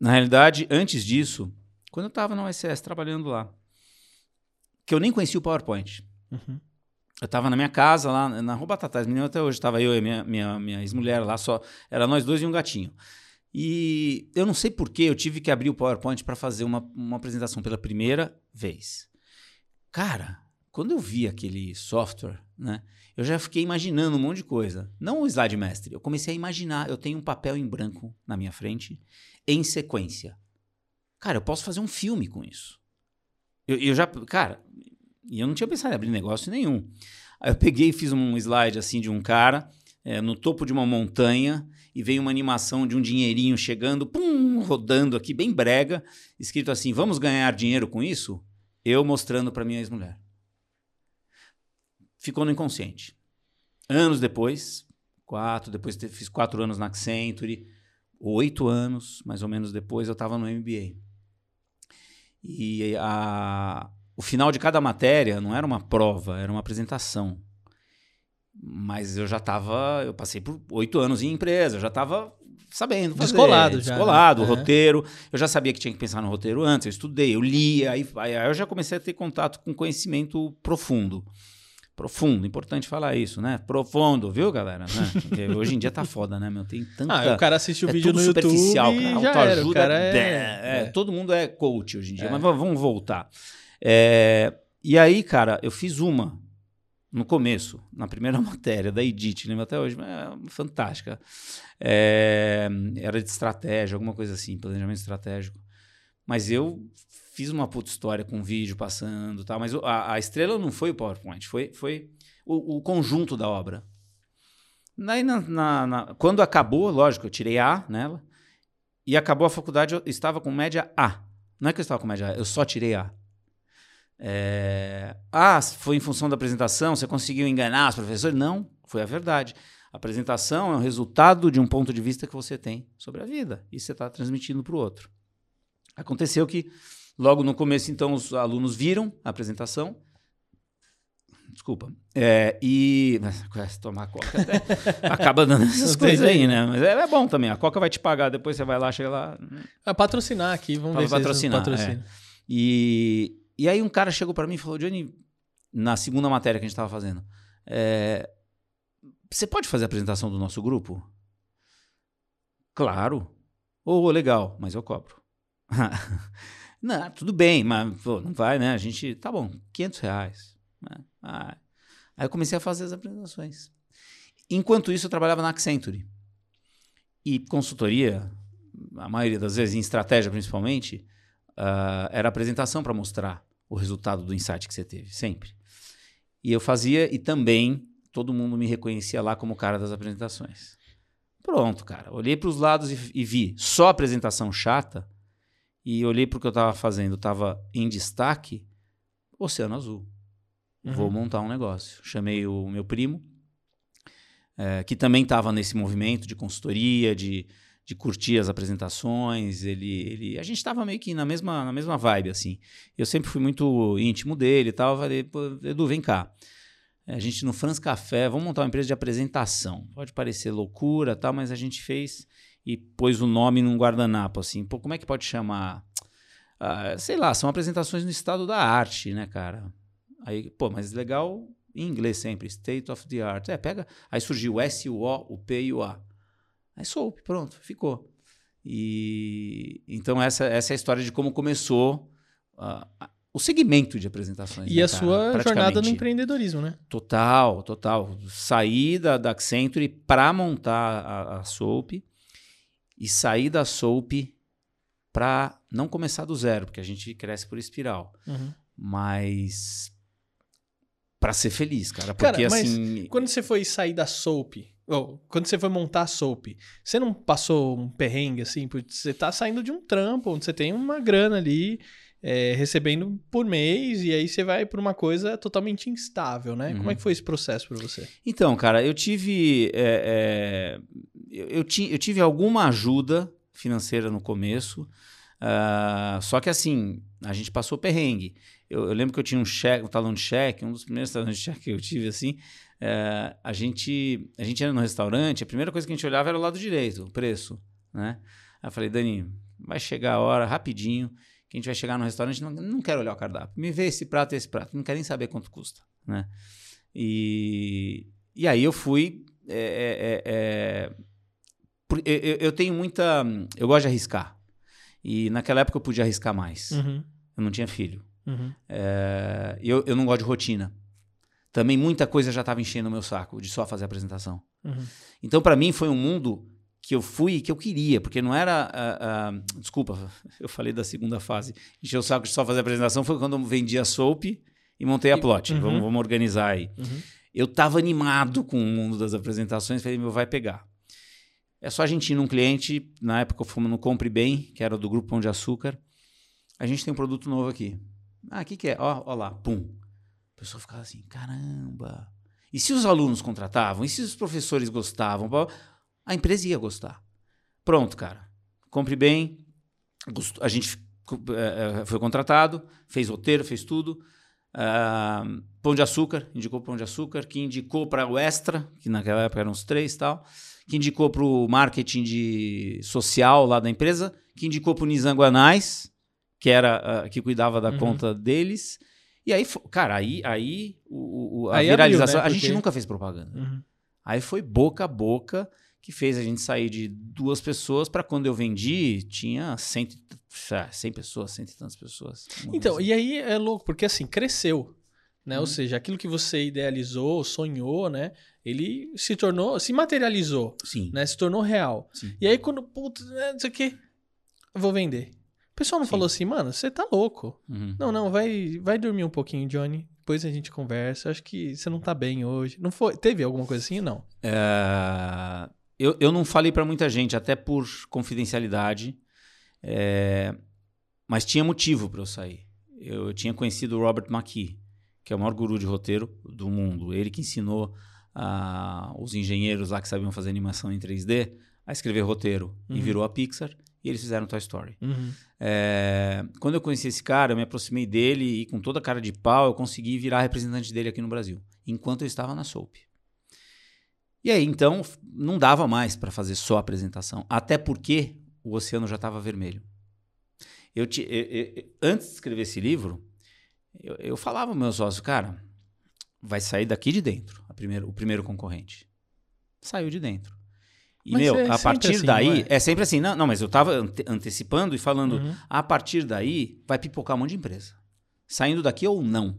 Speaker 2: Na realidade, antes disso, quando eu estava na USS trabalhando lá, que eu nem conhecia o PowerPoint. Uhum. Eu estava na minha casa, lá na Rua Batatais, menino até hoje, estava eu e minha, minha, minha ex-mulher lá, só era nós dois e um gatinho. E eu não sei porquê, eu tive que abrir o PowerPoint para fazer uma, uma apresentação pela primeira vez. Cara, quando eu vi aquele software, né, eu já fiquei imaginando um monte de coisa. Não o slide mestre, eu comecei a imaginar, eu tenho um papel em branco na minha frente em sequência. Cara, eu posso fazer um filme com isso. Eu, eu já, cara, eu não tinha pensado em abrir negócio nenhum. Aí eu peguei e fiz um slide assim de um cara é, no topo de uma montanha e veio uma animação de um dinheirinho chegando, pum, rodando aqui, bem brega, escrito assim: Vamos ganhar dinheiro com isso? Eu mostrando para minha ex-mulher. Ficou no inconsciente. Anos depois, quatro, depois fiz quatro anos na Accenture oito anos, mais ou menos depois, eu estava no MBA. E a, o final de cada matéria não era uma prova, era uma apresentação. Mas eu já estava, eu passei por oito anos em empresa, eu já estava sabendo fazer.
Speaker 1: Descolado já.
Speaker 2: Descolado, né? o é. roteiro. Eu já sabia que tinha que pensar no roteiro antes, eu estudei, eu lia, aí, aí eu já comecei a ter contato com conhecimento profundo. Profundo, importante falar isso, né? Profundo, viu, galera? Né? Porque <laughs> hoje em dia tá foda, né, meu? Tem tanta.
Speaker 1: Ah, o cara assiste o é vídeo no superficial, YouTube. Cara. Autoajuda. o cara é...
Speaker 2: É, é... Todo mundo é coach hoje em dia, é. mas vamos voltar. É, e aí, cara, eu fiz uma no começo, na primeira <laughs> matéria da Edit, lembro até hoje, é fantástica. É, era de estratégia, alguma coisa assim, planejamento estratégico. Mas eu fiz uma puta história com vídeo passando tal, mas a, a estrela não foi o PowerPoint, foi, foi o, o conjunto da obra. Daí, na, na, na, quando acabou, lógico, eu tirei A nela, e acabou a faculdade, eu estava com média A. Não é que eu estava com média A, eu só tirei A. É... Ah, foi em função da apresentação, você conseguiu enganar os professores? Não, foi a verdade. A apresentação é o resultado de um ponto de vista que você tem sobre a vida, e você está transmitindo para o outro. Aconteceu que Logo no começo, então, os alunos viram a apresentação. Desculpa. É, e. <laughs> Tomar coca até, <laughs> acaba dando essas coisas aí, né? Mas é, é, bom também. A coca vai te pagar, depois você vai lá, chega lá.
Speaker 1: Ah, patrocinar aqui, vamos ver
Speaker 2: patrocinar, se patrocina. É. E, e aí um cara chegou para mim e falou: Johnny, na segunda matéria que a gente estava fazendo, é, você pode fazer a apresentação do nosso grupo? Claro. Ô, oh, legal, mas eu cobro. <laughs> Não, tudo bem, mas pô, não vai, né? A gente, tá bom, 500 reais. Ah, aí eu comecei a fazer as apresentações. Enquanto isso, eu trabalhava na Accenture. E consultoria, a maioria das vezes em estratégia principalmente, uh, era apresentação para mostrar o resultado do insight que você teve, sempre. E eu fazia, e também todo mundo me reconhecia lá como o cara das apresentações. Pronto, cara. Olhei para os lados e, e, vi só apresentação chata, e olhei para o que eu estava fazendo, estava em destaque, Oceano Azul. Uhum. Vou montar um negócio. Chamei o meu primo, é, que também estava nesse movimento de consultoria, de, de curtir as apresentações. Ele, ele, a gente estava meio que na mesma, na mesma vibe, assim. Eu sempre fui muito íntimo dele e tal. Falei, Edu, vem cá. A gente no Franz Café, vamos montar uma empresa de apresentação. Pode parecer loucura, tal, mas a gente fez e pôs o nome num guardanapo, assim. Pô, como é que pode chamar? Ah, sei lá, são apresentações no estado da arte, né, cara? Aí, pô, mas legal em inglês sempre, state of the art. É, pega. Aí surgiu o S, o O, o P e o A. Aí soap, pronto, ficou. E então essa, essa é a história de como começou uh, o segmento de apresentações.
Speaker 1: E né, a cara? sua jornada no empreendedorismo, né?
Speaker 2: Total, total. Saí da, da Accenture para montar a, a Soap e sair da Soap para não começar do zero, porque a gente cresce por espiral. Uhum. Mas para ser feliz, cara. Porque cara, assim.
Speaker 1: Quando você foi sair da Soap, ou quando você foi montar a Soap, você não passou um perrengue assim? Porque você tá saindo de um trampo, onde você tem uma grana ali. É, recebendo por mês, e aí você vai para uma coisa totalmente instável, né? Uhum. Como é que foi esse processo para você?
Speaker 2: Então, cara, eu tive. É, é, eu, eu, ti, eu tive alguma ajuda financeira no começo. Uh, só que assim, a gente passou perrengue. Eu, eu, lembro que eu tinha um cheque, um talão de cheque, um dos primeiros <laughs> talões de cheque que eu tive, assim. Uh, a, gente, a gente ia no restaurante, a primeira coisa que a gente olhava era o lado direito, o preço, né? Aí eu falei, Dani, vai chegar a hora, rapidinho, que a gente vai chegar no restaurante, não, não quero olhar o cardápio. Me vê esse prato e esse prato, não quero nem saber quanto custa, né? E, e aí eu fui... É, é, é, eu, tenho muita... Eu gosto de arriscar, e naquela época eu podia arriscar mais. Uhum. Eu não tinha filho. Uhum. É, eu, eu não gosto de rotina. Também muita coisa já estava enchendo o meu saco de só fazer apresentação. Uhum. Então, para mim, foi um mundo que eu fui que eu queria, porque não era. Uh, uh, desculpa, <laughs> eu falei da segunda fase. Encher o saco de só fazer apresentação foi quando eu vendi a Soap e montei a plot. Uhum. Vamos, vamos, organizar aí. Uhum. Eu estava animado com o mundo das apresentações, falei, meu, vai pegar. É só a gente ir num cliente, na época eu fui no Compre Bem, que era do Grupo Pão de Açúcar. A gente tem um produto novo aqui. Ah, o que, que é? Ó, ó lá, pum. A pessoa ficava assim, caramba. E se os alunos contratavam? E se os professores gostavam? A empresa ia gostar. Pronto, cara. Compre bem. A gente é, é, foi contratado, fez roteiro, fez tudo. Uh, pão de açúcar, indicou pão de açúcar, que indicou para o Extra, que naquela época eram os três e tal que indicou para o marketing de social lá da empresa, que indicou para o Nizanguanais, que era uh, que cuidava da uhum. conta deles. E aí, cara, aí, aí, o, o a aí viralização. Abriu, né? Porque... A gente nunca fez propaganda. Uhum. Aí foi boca a boca que fez a gente sair de duas pessoas para quando eu vendi, tinha cento, 100 pessoas, cento e tantas pessoas.
Speaker 1: Então, assim. e aí é louco, porque assim, cresceu. Né? Ou uhum. seja, aquilo que você idealizou, sonhou, né? Ele se tornou, se materializou,
Speaker 2: Sim.
Speaker 1: né? Se tornou real. Sim. E aí quando, putz, né, não sei o que, eu vou vender. O pessoal não Sim. falou assim, mano, você tá louco. Uhum. Não, não, vai, vai dormir um pouquinho, Johnny. Depois a gente conversa. Acho que você não tá bem hoje. Não foi? Teve alguma coisa assim? Não.
Speaker 2: É... Eu, eu não falei para muita gente, até por confidencialidade. É... Mas tinha motivo para eu sair. Eu, eu tinha conhecido o Robert McKee que é o maior guru de roteiro do mundo. Ele que ensinou os engenheiros lá que sabiam fazer animação em 3D a escrever roteiro uhum. e virou a Pixar e eles fizeram Toy Story. Uhum. É, quando eu conheci esse cara, eu me aproximei dele e com toda a cara de pau eu consegui virar representante dele aqui no Brasil, enquanto eu estava na Soap. E aí, então, não dava mais para fazer só apresentação, até porque o oceano já estava vermelho. Eu, te, eu, eu, antes de escrever esse livro, eu, eu falava ao meu sócio, cara, vai sair daqui de dentro primeiro, o primeiro concorrente. Saiu de dentro. E, mas meu, é a partir assim, daí, é? é? sempre assim. Não, não mas eu estava ante antecipando e falando, uhum. a partir daí vai pipocar um monte de empresa. Saindo daqui ou não.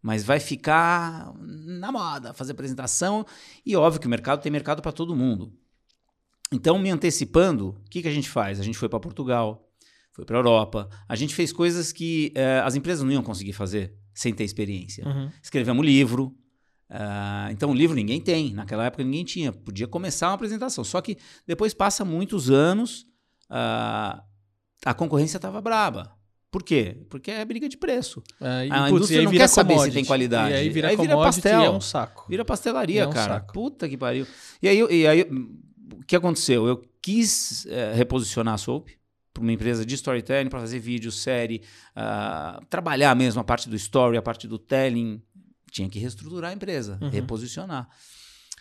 Speaker 2: Mas vai ficar na moda, fazer apresentação. E óbvio que o mercado tem mercado para todo mundo. Então, me antecipando, o que, que a gente faz? A gente foi para Portugal, foi para a Europa. A gente fez coisas que eh, as empresas não iam conseguir fazer sem ter experiência.
Speaker 1: Uhum.
Speaker 2: Escrevemos livro. Ah, então, livro ninguém tem. Naquela época ninguém tinha. Podia começar uma apresentação. Só que depois passa muitos anos, ah, a concorrência estava braba. Por quê? Porque é briga de preço.
Speaker 1: É, e,
Speaker 2: A
Speaker 1: putz,
Speaker 2: indústria não quer saber se tem qualidade.
Speaker 1: E aí vira
Speaker 2: Aí vira
Speaker 1: commodity
Speaker 2: pastel.
Speaker 1: é um saco.
Speaker 2: Vira pastelaria,
Speaker 1: É um
Speaker 2: cara.
Speaker 1: saco.
Speaker 2: Puta que pariu. E aí, e aí o que aconteceu? Eu quis eh, reposicionar a Soap para uma empresa de storytelling, para fazer vídeo, série, ah, trabalhar mesmo a parte do story, a parte do telling. Tinha que reestruturar a empresa,
Speaker 1: Uhum.
Speaker 2: reposicionar.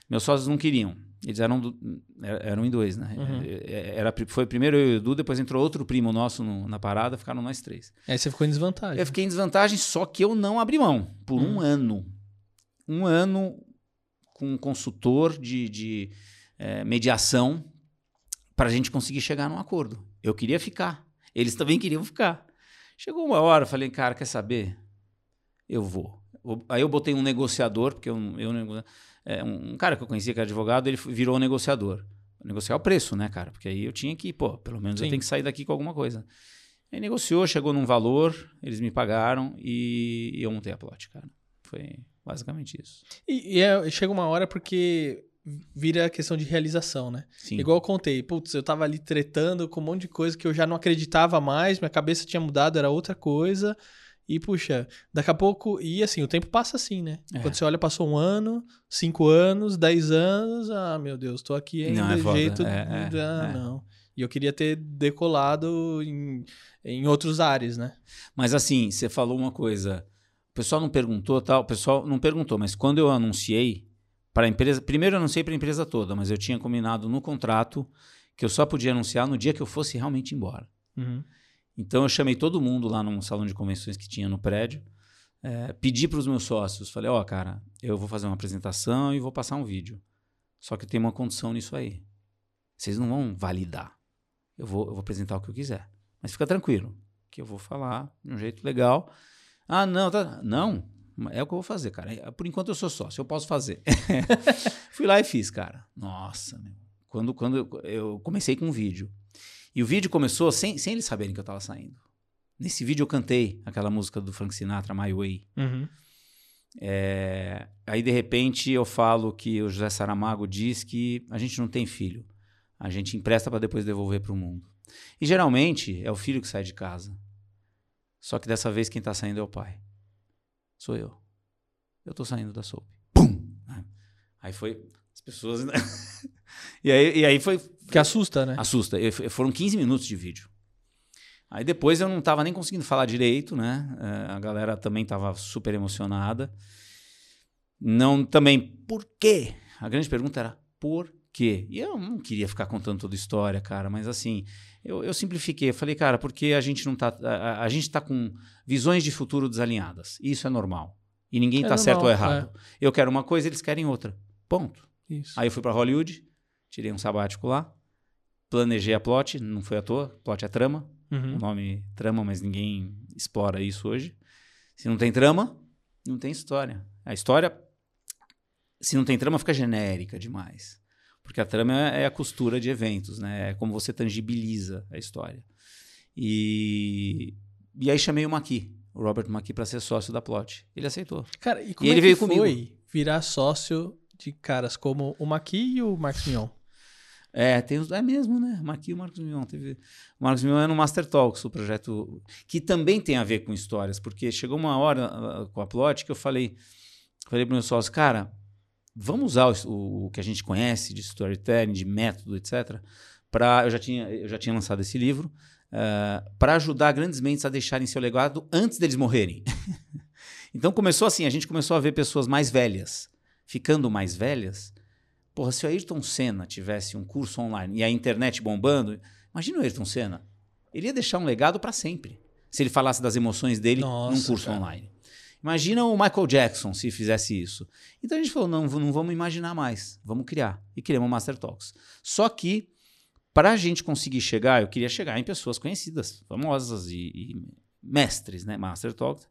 Speaker 2: Meus sócios não queriam. Eles eram, do- eram em dois, né?
Speaker 1: Uhum.
Speaker 2: Era, foi primeiro eu e o Edu, depois entrou outro primo nosso no- na parada, ficaram nós três.
Speaker 1: Aí você ficou em desvantagem.
Speaker 2: Eu fiquei em desvantagem, só que eu não abri mão por um
Speaker 1: Hum.
Speaker 2: ano. Um ano com um consultor de, de, eh, mediação para a gente conseguir chegar num acordo. Eu queria ficar. Eles também queriam ficar. Chegou uma hora, eu falei, cara, quer saber? Eu vou. Eu- Aí eu botei um negociador, porque eu, eu é, um um cara que eu conhecia que era advogado, ele virou negociador. Negociar o preço, né, cara? Porque aí eu tinha que, pô, pelo menos eu
Speaker 1: Sim.
Speaker 2: tenho que sair daqui com alguma coisa. Aí negociou, chegou num valor, eles me pagaram e eu montei a plot, cara. Foi basicamente isso.
Speaker 1: E, e é- chega uma hora porque vira a questão de realização, né?
Speaker 2: Sim.
Speaker 1: Igual eu contei, putz, eu tava ali tretando com um monte de coisa que eu já não acreditava mais, minha cabeça tinha mudado, era outra coisa. E, puxa, daqui a pouco. E assim, o tempo passa assim, né?
Speaker 2: É.
Speaker 1: Quando você olha, passou um ano, cinco anos, dez anos. Ah, meu Deus, tô aqui ainda
Speaker 2: Não, é foda.
Speaker 1: jeito.
Speaker 2: É, é,
Speaker 1: ah,
Speaker 2: é.
Speaker 1: não. E eu queria ter decolado em, em outros ares, né?
Speaker 2: Mas assim, você falou uma coisa. O pessoal não perguntou, tal. O pessoal não perguntou, mas quando eu anunciei para a empresa, primeiro eu anunciei para a empresa toda, mas eu tinha combinado no contrato que eu só podia anunciar no dia que eu fosse realmente embora.
Speaker 1: Uhum.
Speaker 2: Então eu chamei todo mundo lá num salão de convenções que tinha no prédio, eh, pedi para os meus sócios, falei, ó, cara, eu vou fazer uma apresentação e vou passar um vídeo. Só que tem uma condição nisso aí. Vocês não vão validar. Eu vou, eu vou apresentar o que eu quiser. Mas fica tranquilo, que eu vou falar de um jeito legal. Ah, não, tá. Não, é o que eu vou fazer, cara. Por enquanto eu sou sócio, eu posso fazer. <laughs> Fui lá e fiz, cara. Nossa, meu. Quando, quando eu comecei com um vídeo. E o vídeo começou sem, sem eles saberem que eu tava saindo. Nesse vídeo eu cantei aquela música do Frank Sinatra, My Way.
Speaker 1: Uhum.
Speaker 2: É, aí, de repente, eu falo que o José Saramago diz que a gente não tem filho. A gente empresta para depois devolver para o mundo. E geralmente é o filho que sai de casa. Só que dessa vez quem tá saindo é o pai. Sou eu. Eu tô saindo da sopa. Pum! Aí foi. As pessoas. né? <laughs> e, aí, e aí foi.
Speaker 1: Que assusta, né?
Speaker 2: Assusta. E Foram 15 minutos de vídeo. Aí depois eu não tava nem conseguindo falar direito, né? Eh, A galera também tava super emocionada. Não também, por quê? A grande pergunta era, por quê? E eu não queria ficar contando toda a história, cara, mas assim, eu, eu simplifiquei. Eu falei, cara, porque a gente não tá. A, a- gente tá com visões de futuro desalinhadas. Isso é normal. E ninguém
Speaker 1: É
Speaker 2: tá certo ou errado. Eu quero uma coisa, eles querem outra. Ponto.
Speaker 1: Isso.
Speaker 2: Aí eu fui pra Hollywood, tirei um sabático lá, planejei a plot, não foi à toa, plot é trama, o
Speaker 1: Uhum.
Speaker 2: nome trama, mas ninguém explora isso hoje. Se não tem trama, não tem história. A história, se não tem trama, fica genérica demais. Porque a trama é a costura de eventos, né? É como você tangibiliza a história. E, e aí chamei o Maqui, o Robert Maqui, para ser sócio da plot. Ele aceitou.
Speaker 1: Cara, e como
Speaker 2: E
Speaker 1: é
Speaker 2: ele veio
Speaker 1: foi
Speaker 2: comigo.
Speaker 1: virar sócio de caras como o Maqui e o Marcos Mion?
Speaker 2: É, tem os, é mesmo, né? Aqui o Marcos Mion teve. O Marcos Mion é no Master Talks, o projeto que também tem a ver com histórias, porque chegou uma hora ah, com a plot que eu falei, falei para meus sócios, cara, vamos usar o, o que a gente conhece de storytelling, de método, etc. Para eu já tinha eu já tinha lançado esse livro para ajudar grandes mentes a deixarem seu legado antes deles morrerem. <laughs> então começou assim, a gente começou a ver pessoas mais velhas ficando mais velhas. Porra, se o Ayrton Senna tivesse um curso online e a internet bombando, imagina o Ayrton Senna. Ele ia deixar um legado para sempre. Se ele falasse das emoções dele
Speaker 1: Nossa,
Speaker 2: num curso
Speaker 1: cara.
Speaker 2: online. Imagina o Michael Jackson se fizesse isso. Então a gente falou: não, não vamos imaginar mais, vamos criar. E criamos o Master Talks. Só que, para a gente conseguir chegar, eu queria chegar em pessoas conhecidas, famosas e, e mestres, né? Master Talks.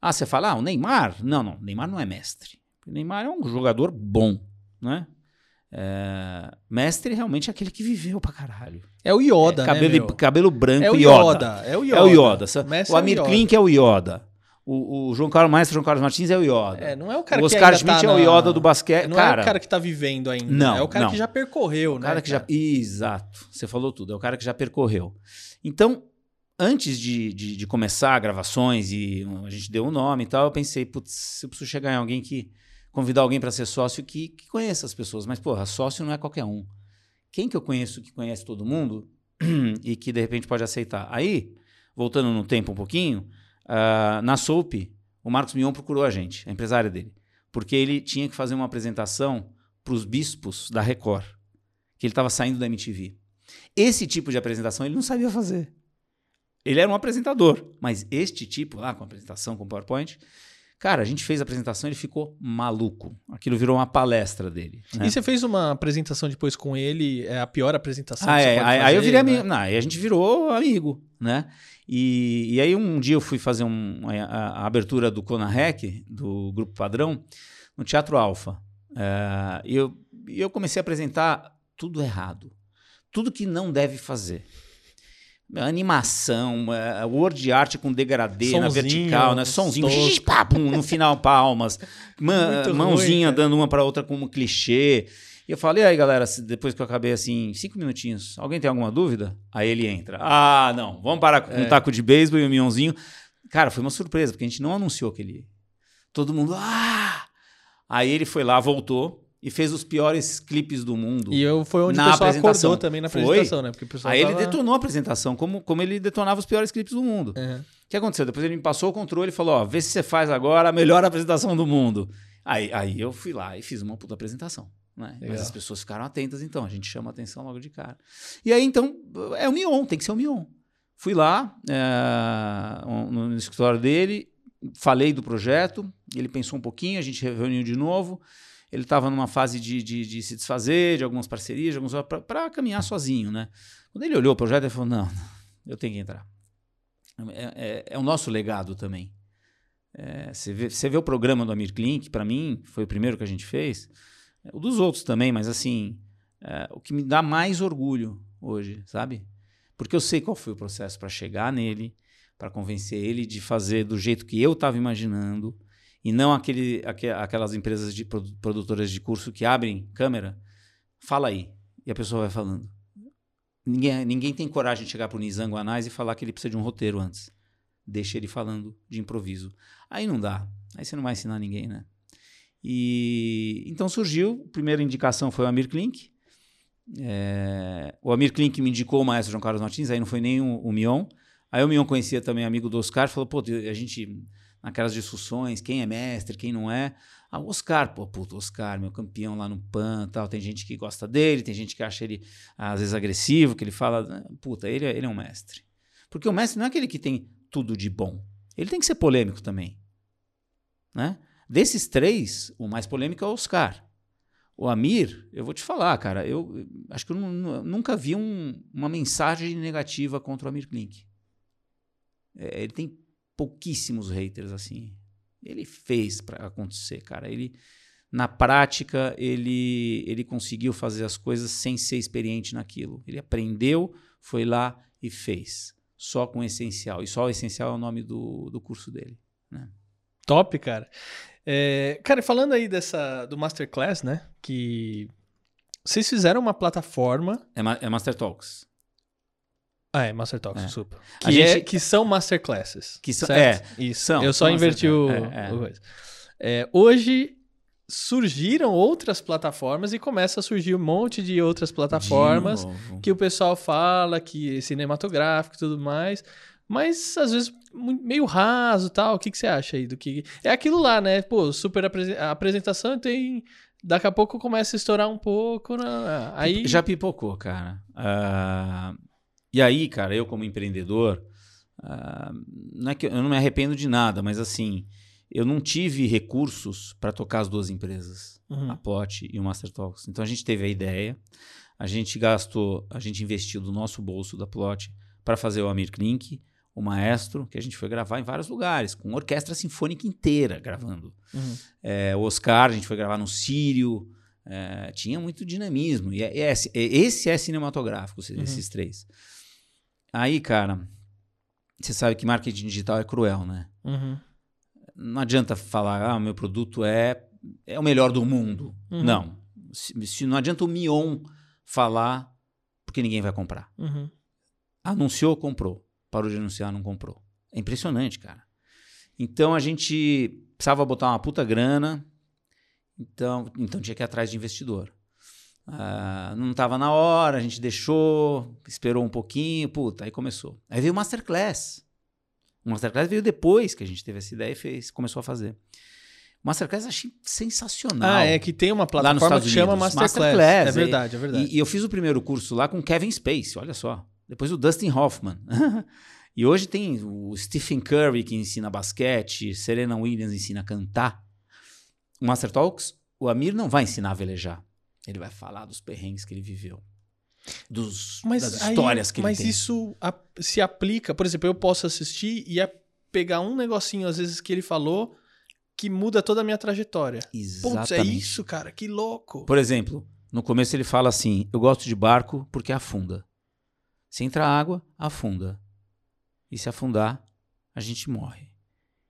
Speaker 2: Ah, você fala, ah, o Neymar? Não, não, o Neymar não é mestre. O Neymar é um jogador bom, né? É, mestre realmente é aquele que viveu pra caralho.
Speaker 1: É o Yoda,
Speaker 2: é, cabelo,
Speaker 1: né,
Speaker 2: cabelo branco,
Speaker 1: É o
Speaker 2: Yoda.
Speaker 1: Yoda, é o Yoda.
Speaker 2: É o Yoda. O
Speaker 1: é o
Speaker 2: Amir
Speaker 1: Yoda.
Speaker 2: Klink é o Yoda. O, o João Carlos Maestro João Carlos Martins é o Yoda.
Speaker 1: É, não é o cara
Speaker 2: o
Speaker 1: que
Speaker 2: Oscar
Speaker 1: ainda
Speaker 2: Schmidt
Speaker 1: tá
Speaker 2: é o
Speaker 1: na-
Speaker 2: Yoda do basquete.
Speaker 1: Não
Speaker 2: cara,
Speaker 1: é o cara que tá vivendo ainda.
Speaker 2: Não,
Speaker 1: É o cara
Speaker 2: não.
Speaker 1: que já percorreu,
Speaker 2: o
Speaker 1: né?
Speaker 2: cara que já. Exato. Você falou tudo. É o cara que já percorreu. Então, antes de, de, de começar gravações e a gente deu um nome e tal, eu pensei, putz, eu preciso chegar em alguém que. Convidar alguém para ser sócio que, que conheça as pessoas. Mas, porra, sócio não é qualquer um. Quem que eu conheço que conhece todo mundo <clears throat> e que de repente pode aceitar? Aí, voltando no tempo um pouquinho, ah, na Soap, o Marcos Mion procurou a gente, a empresária dele, porque ele tinha que fazer uma apresentação para os bispos da Record, que ele estava saindo da MTV. Esse tipo de apresentação ele não sabia fazer. Ele era um apresentador, mas este tipo lá, com apresentação com PowerPoint, cara, a gente fez a apresentação e ele ficou maluco. Aquilo virou uma palestra dele. né?
Speaker 1: E você fez uma apresentação depois com ele, é a pior apresentação
Speaker 2: Ah,
Speaker 1: que você
Speaker 2: é.
Speaker 1: pode
Speaker 2: Aí,
Speaker 1: fazer,
Speaker 2: aí eu virei
Speaker 1: né?
Speaker 2: amigo. Não, aí a gente virou amigo, né? E, e aí um dia eu fui fazer um- a, a- abertura do Conarec, do Grupo Padrão, no Teatro Alfa. É, e eu, e eu comecei a apresentar tudo errado. Tudo que não deve fazer. Animação, é, word art com degradê na
Speaker 1: Sonzinho,
Speaker 2: vertical, né? Sonzinho, xixi, pá, pum, no final palmas, <laughs>
Speaker 1: ruim,
Speaker 2: mãozinha
Speaker 1: cara.
Speaker 2: dando uma para outra como clichê. E eu falei, aí galera, depois que eu acabei assim, cinco minutinhos, alguém tem alguma dúvida? Aí ele entra. Ah, não, vamos parar com
Speaker 1: É.
Speaker 2: um taco de beisebol e o mionzinho. Cara, foi uma surpresa, porque a gente não anunciou que ele ia. Todo mundo, ah! Aí ele foi lá, voltou e fez os piores clipes do mundo.
Speaker 1: E eu, foi onde
Speaker 2: Na
Speaker 1: o pessoal
Speaker 2: apresentação.
Speaker 1: acordou também na
Speaker 2: Foi?
Speaker 1: apresentação, né? Porque o
Speaker 2: Aí ele
Speaker 1: tava-
Speaker 2: detonou a apresentação, como, como ele detonava os piores clipes do mundo.
Speaker 1: É.
Speaker 2: O que aconteceu? Depois ele me passou o controle e falou: Ó, vê se você faz agora a melhor apresentação do mundo. Aí, aí eu fui lá e fiz uma puta apresentação. Né? Mas as pessoas ficaram atentas, então. A gente chama a atenção logo de cara. E aí, então, é o Mion, tem que ser o Mion. Fui lá é, no, no escritório dele, falei do projeto, ele pensou um pouquinho, a gente reuniu de novo. Ele estava numa fase de, de, de se desfazer de algumas parcerias, de alguns para caminhar sozinho, né? Quando ele olhou o projeto, ele falou: não, eu tenho que entrar. É, é- é o nosso legado também. É, você, vê, você vê o programa do Amir Klink, para mim, foi o primeiro que a gente fez. É, O dos outros também, mas assim, é, o que me dá mais orgulho hoje, sabe? Porque eu sei qual foi o processo para chegar nele, para convencer ele de fazer do jeito que eu estava imaginando, e não aquele, aque- aquelas empresas de produ- produtoras de curso que abrem câmera, fala aí, e a pessoa vai falando. Ninguém, ninguém tem coragem de chegar pro Nizango Anais e falar que ele precisa de um roteiro antes. Deixa ele falando de improviso. Aí não dá. Aí você não vai ensinar ninguém, né? E então surgiu, a primeira indicação foi o Amir Klink. É, o Amir Klink me indicou o maestro João Carlos Martins, aí não foi nem o, o Mion. Aí o Mion conhecia também amigo do Oscar, falou, pô, a gente, naquelas discussões, quem é mestre, quem não é. Ah, o Oscar, pô, puto, Oscar, meu campeão lá no PAN tal. Tem gente que gosta dele, tem gente que acha ele, às vezes, agressivo, que ele fala, "Ah, puta, ele, é- ele é um mestre. Porque o mestre não é aquele que tem tudo de bom. Ele tem que ser polêmico também. Né? Desses três, o mais polêmico é o Oscar. O Amir, eu vou te falar, cara, eu acho que eu nu- nu- nunca vi um- uma mensagem negativa contra o Amir Klink. É, ele tem pouquíssimos haters, assim. Ele fez para acontecer, cara. Ele, na prática, ele, ele conseguiu fazer as coisas sem ser experiente naquilo. Ele aprendeu, foi lá e fez. Só com o essencial. E só o essencial é o nome do, do curso dele.
Speaker 1: Top, cara. É, cara, e falando aí dessa do Masterclass, né? Que vocês fizeram uma plataforma.
Speaker 2: É, é Master Talks.
Speaker 1: Ah, é Master Talks,
Speaker 2: É.
Speaker 1: desculpa. Que,
Speaker 2: gente-
Speaker 1: é- que são Masterclasses.
Speaker 2: Que são-
Speaker 1: certo? Isso.
Speaker 2: são,
Speaker 1: Eu só
Speaker 2: são
Speaker 1: inverti o.
Speaker 2: É, é.
Speaker 1: É, hoje surgiram outras plataformas e começa a surgir um monte de outras plataformas
Speaker 2: De
Speaker 1: que o pessoal fala que é cinematográfico e tudo mais, mas às vezes meio raso e tal. O que, que você acha aí do que é aquilo lá, né? Pô, super a apresentação tem daqui a pouco começa a estourar um pouco, né? aí
Speaker 2: Já pipocou, cara. Ah, e aí, cara, eu como empreendedor, ah, não é que eu eu não me arrependo de nada, mas assim, eu não tive recursos para tocar as duas empresas,
Speaker 1: Uhum.
Speaker 2: a Plot e o Master Talks. Então a gente teve a ideia, a gente gastou, a gente investiu do nosso bolso da Plot para fazer o Amir Klink, o maestro, que a gente foi gravar em vários lugares, com orquestra sinfônica inteira gravando.
Speaker 1: Uhum.
Speaker 2: É, o Oscar, a gente foi gravar no Sírio, É, tinha muito dinamismo. E é, é, é esse é cinematográfico,
Speaker 1: Uhum.
Speaker 2: esses três. Aí, cara, você sabe que marketing digital é cruel, né?
Speaker 1: Uhum.
Speaker 2: Não adianta falar, ah, meu produto é, é o melhor do mundo.
Speaker 1: Uhum.
Speaker 2: Não. Se, se não adianta o Mion falar, porque ninguém vai comprar.
Speaker 1: Uhum.
Speaker 2: Anunciou, comprou. Parou de anunciar, não comprou. É impressionante, cara. Então a gente precisava botar uma puta grana, então, então tinha que ir atrás de investidor. Ah, não estava na hora, a gente deixou, esperou um pouquinho, puta, aí começou. Aí veio o Masterclass. O Masterclass veio depois que a gente teve essa ideia e fez, começou a fazer. O Masterclass eu achei sensacional.
Speaker 1: Ah, é que tem uma plataforma que chama. Masterclass.
Speaker 2: Masterclass,
Speaker 1: é verdade, é verdade.
Speaker 2: E, e eu fiz o primeiro curso lá com Kevin Space, olha só. Depois o Dustin Hoffman. <laughs> e hoje tem o Stephen Curry que ensina basquete, Serena Williams ensina a cantar. O Master Talks, o Amir não vai ensinar a velejar. Ele vai falar dos perrengues que ele viveu. Dos, das
Speaker 1: aí-
Speaker 2: histórias que
Speaker 1: mas
Speaker 2: ele tem.
Speaker 1: isso a- se aplica, por exemplo, eu posso assistir e a- pegar um negocinho, às vezes, que ele falou que muda toda a minha trajetória. Putz, é
Speaker 2: Exatamente.
Speaker 1: isso, cara, que louco.
Speaker 2: Por exemplo, no começo ele fala assim: Eu gosto de barco porque afunda. Se entra água, afunda. E se afundar, a gente morre.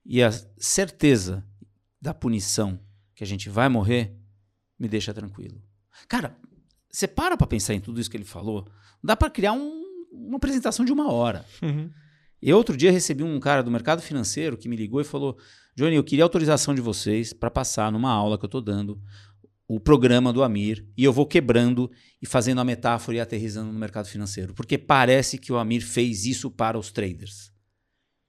Speaker 2: E a certeza da punição que a gente vai morrer me deixa tranquilo. Cara, você para pra pensar em tudo isso que ele falou, dá pra criar um- uma apresentação de uma hora.
Speaker 1: Uhum.
Speaker 2: E outro dia recebi um cara do mercado financeiro que me ligou e falou: Johnny, eu queria autorização de vocês para passar numa aula que eu estou dando o programa do Amir e eu vou quebrando e fazendo a metáfora e aterrizando no mercado financeiro, porque parece que o Amir fez isso para os traders.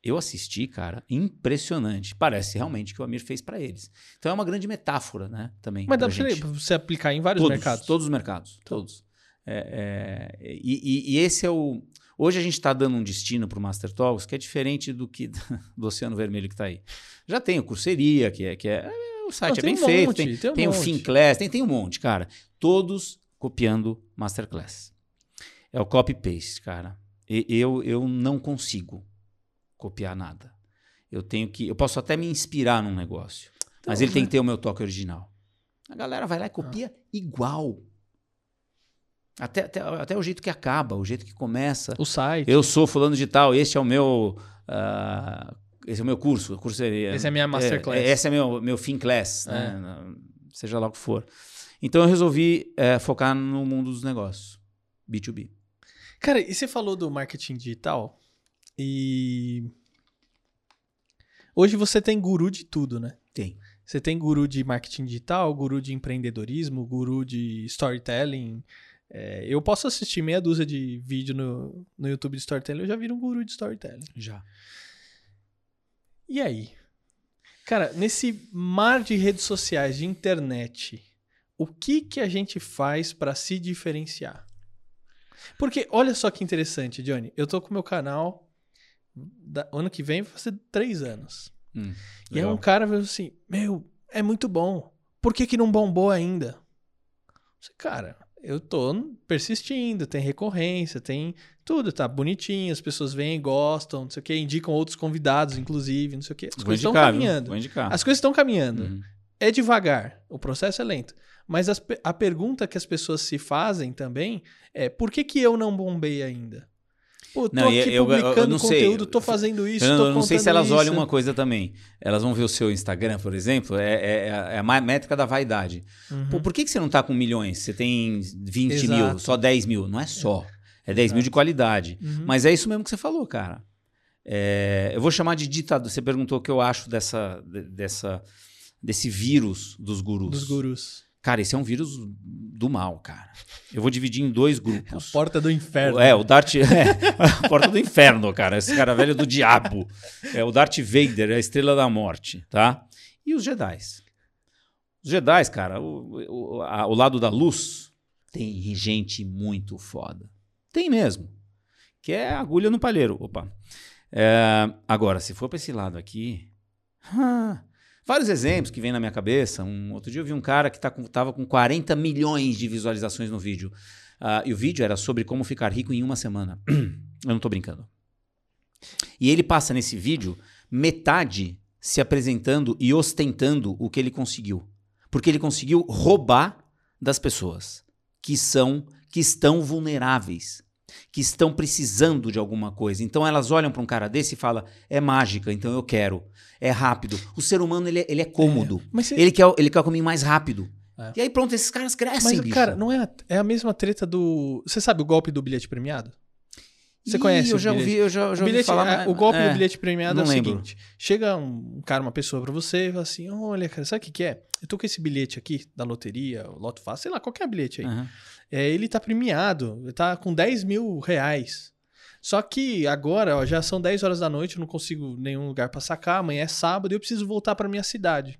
Speaker 2: Eu assisti, cara, impressionante. Parece realmente que o Amir fez para eles. Então é uma grande metáfora, né? Também.
Speaker 1: Mas dá
Speaker 2: pra
Speaker 1: você aplicar em vários
Speaker 2: Todos,
Speaker 1: mercados.
Speaker 2: Todos os mercados, todos. É, é, e, e- esse é o. Hoje a gente está dando um destino para o Master Talks que é diferente do que <laughs> do Oceano Vermelho que está aí. Já tem o Curseria, que é, que é, é, o site
Speaker 1: Não,
Speaker 2: é
Speaker 1: tem
Speaker 2: bem
Speaker 1: um
Speaker 2: feito,
Speaker 1: monte,
Speaker 2: tem,
Speaker 1: tem um
Speaker 2: tem o. Finclass, tem, tem um monte, cara. Todos copiando Masterclass. É o copy-paste, cara. E- eu, eu não consigo copiar nada. Eu tenho que. Eu posso até me inspirar num negócio. mas
Speaker 1: Então,
Speaker 2: ele tem
Speaker 1: né?
Speaker 2: que ter o meu toque original. A galera vai lá e copia
Speaker 1: Ah.
Speaker 2: igual. Até, até, até o jeito que acaba, o jeito que começa.
Speaker 1: O site.
Speaker 2: Eu sou fulano de tal, este é o meu. ah, esse é o meu curso. curso é,
Speaker 1: Esse é a minha masterclass.
Speaker 2: É, esse é meu, meu fin class,
Speaker 1: É.
Speaker 2: né? Seja lá o que for. Então eu resolvi é, focar no mundo dos negócios. B2B.
Speaker 1: Cara, e você falou do marketing digital e hoje você tem guru de tudo, né?
Speaker 2: Tem.
Speaker 1: Você tem guru de marketing digital, guru de empreendedorismo, guru de storytelling. É, eu posso assistir meia dúzia de vídeo no, no YouTube de storytelling, eu já viro um guru de storytelling.
Speaker 2: Já.
Speaker 1: E aí? Cara, nesse mar de redes sociais, de internet, o que que a gente faz pra se diferenciar? Porque olha só que interessante, Johnny. Eu tô com o meu canal. Da- ano que vem vai fazer três anos.
Speaker 2: Hum,
Speaker 1: E aí
Speaker 2: legal.
Speaker 1: um cara falou assim: Meu, é muito bom. Por que, que não bombou ainda? Cara, eu tô persistindo, tem recorrência, tem tudo, tá bonitinho, as pessoas vêm e gostam, não sei o que, indicam outros convidados, inclusive, não sei o que. As
Speaker 2: Vou
Speaker 1: coisas estão caminhando. As coisas estão caminhando.
Speaker 2: Uhum.
Speaker 1: É devagar, o processo é lento. Mas as a pergunta que as pessoas se fazem também é: por que, que eu não bombei ainda? Pô, tô
Speaker 2: Não,
Speaker 1: aqui
Speaker 2: eu- eu- eu
Speaker 1: publicando
Speaker 2: não sei.
Speaker 1: conteúdo, tô fazendo isso,
Speaker 2: Eu
Speaker 1: tô
Speaker 2: não, não sei se elas olham
Speaker 1: isso.
Speaker 2: uma coisa também. Elas vão ver o seu Instagram, por exemplo, é, é- é a ma- métrica da vaidade.
Speaker 1: Uhum.
Speaker 2: Pô, por que, que você não tá com milhões? Você tem 20
Speaker 1: Exato.
Speaker 2: mil, só 10 mil. Não é só. É 10 mil de qualidade.
Speaker 1: Uhum.
Speaker 2: Mas é isso mesmo que você falou, cara. É, eu vou chamar de ditador. Você perguntou o que eu acho dessa, de- dessa, desse vírus dos gurus.
Speaker 1: Dos gurus.
Speaker 2: Cara, esse é um vírus do mal, cara. Eu vou dividir em dois <laughs>
Speaker 1: A
Speaker 2: grupos.
Speaker 1: porta do inferno.
Speaker 2: É, o Darth. <laughs> É, a porta do inferno, cara. Esse cara velho é do diabo. É o Darth Vader, a estrela da morte, tá? E os Jedi. Os Jedi, cara, o, o, a- o lado da luz tem gente muito foda. Tem mesmo. Que é agulha no palheiro. Opa. É, agora, se for pra esse lado aqui. ah, vários exemplos que vem na minha cabeça. Um, outro dia eu vi um cara que tá com, com 40 milhões de visualizações no vídeo. Ah, e o vídeo era sobre como ficar rico em uma semana. <clears throat> Eu não tô brincando. E ele passa nesse vídeo metade se apresentando e ostentando o que ele conseguiu. Porque ele conseguiu roubar das pessoas que são que estão vulneráveis, que estão precisando de alguma coisa. Então elas olham para um cara desse e falam: é mágica, então eu quero. É rápido. O ser humano ele é, ele é cômodo.
Speaker 1: É, mas você-
Speaker 2: Ele quer, ele quer o caminho mais rápido.
Speaker 1: É.
Speaker 2: E aí pronto, esses caras crescem,
Speaker 1: Mas,
Speaker 2: bicho.
Speaker 1: cara, não é, é a mesma treta do. Você sabe o golpe do bilhete premiado? Você
Speaker 2: Ih,
Speaker 1: conhece
Speaker 2: Eu
Speaker 1: o
Speaker 2: já
Speaker 1: bilhete?
Speaker 2: ouvi, eu já, já
Speaker 1: o,
Speaker 2: ouvi
Speaker 1: bilhete,
Speaker 2: falar.
Speaker 1: é,
Speaker 2: mas-
Speaker 1: o golpe
Speaker 2: é.
Speaker 1: do bilhete premiado é o
Speaker 2: lembro.
Speaker 1: seguinte: chega um, cara, uma pessoa pra você e fala assim: Olha, cara, sabe o que, que é? Eu tô com esse bilhete aqui da loteria, o Loto Fácil, sei lá, qualquer bilhete aí.
Speaker 2: Aham.
Speaker 1: É, ele tá premiado, ele tá com 10 mil reais. Só que agora, ó, já são 10 horas da noite, eu não consigo nenhum lugar pra sacar, amanhã é sábado e eu preciso voltar pra minha cidade.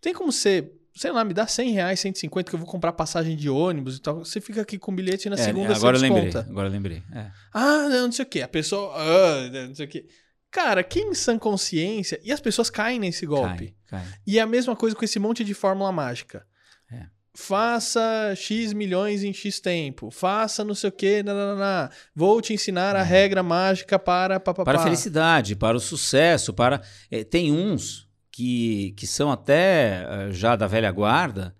Speaker 1: Tem como você, sei lá, me dá 100 reais, 150 que eu vou comprar passagem de ônibus e tal. Você fica aqui com o bilhete e na
Speaker 2: É,
Speaker 1: segunda
Speaker 2: agora
Speaker 1: você
Speaker 2: lembrei. Agora eu lembrei. É.
Speaker 1: Ah, não, sei o quê. A pessoa, ah, não sei o quê. Cara, quem em sã consciência, e as pessoas caem nesse golpe.
Speaker 2: Cai, cai.
Speaker 1: E é a mesma coisa com esse monte de fórmula mágica.
Speaker 2: É.
Speaker 1: Faça X milhões em X tempo. Faça não sei o quê. Nananana. Vou te ensinar a regra mágica para papapá.
Speaker 2: Para a felicidade, para o sucesso, para. eh, tem uns que, que são até eh, já da velha guarda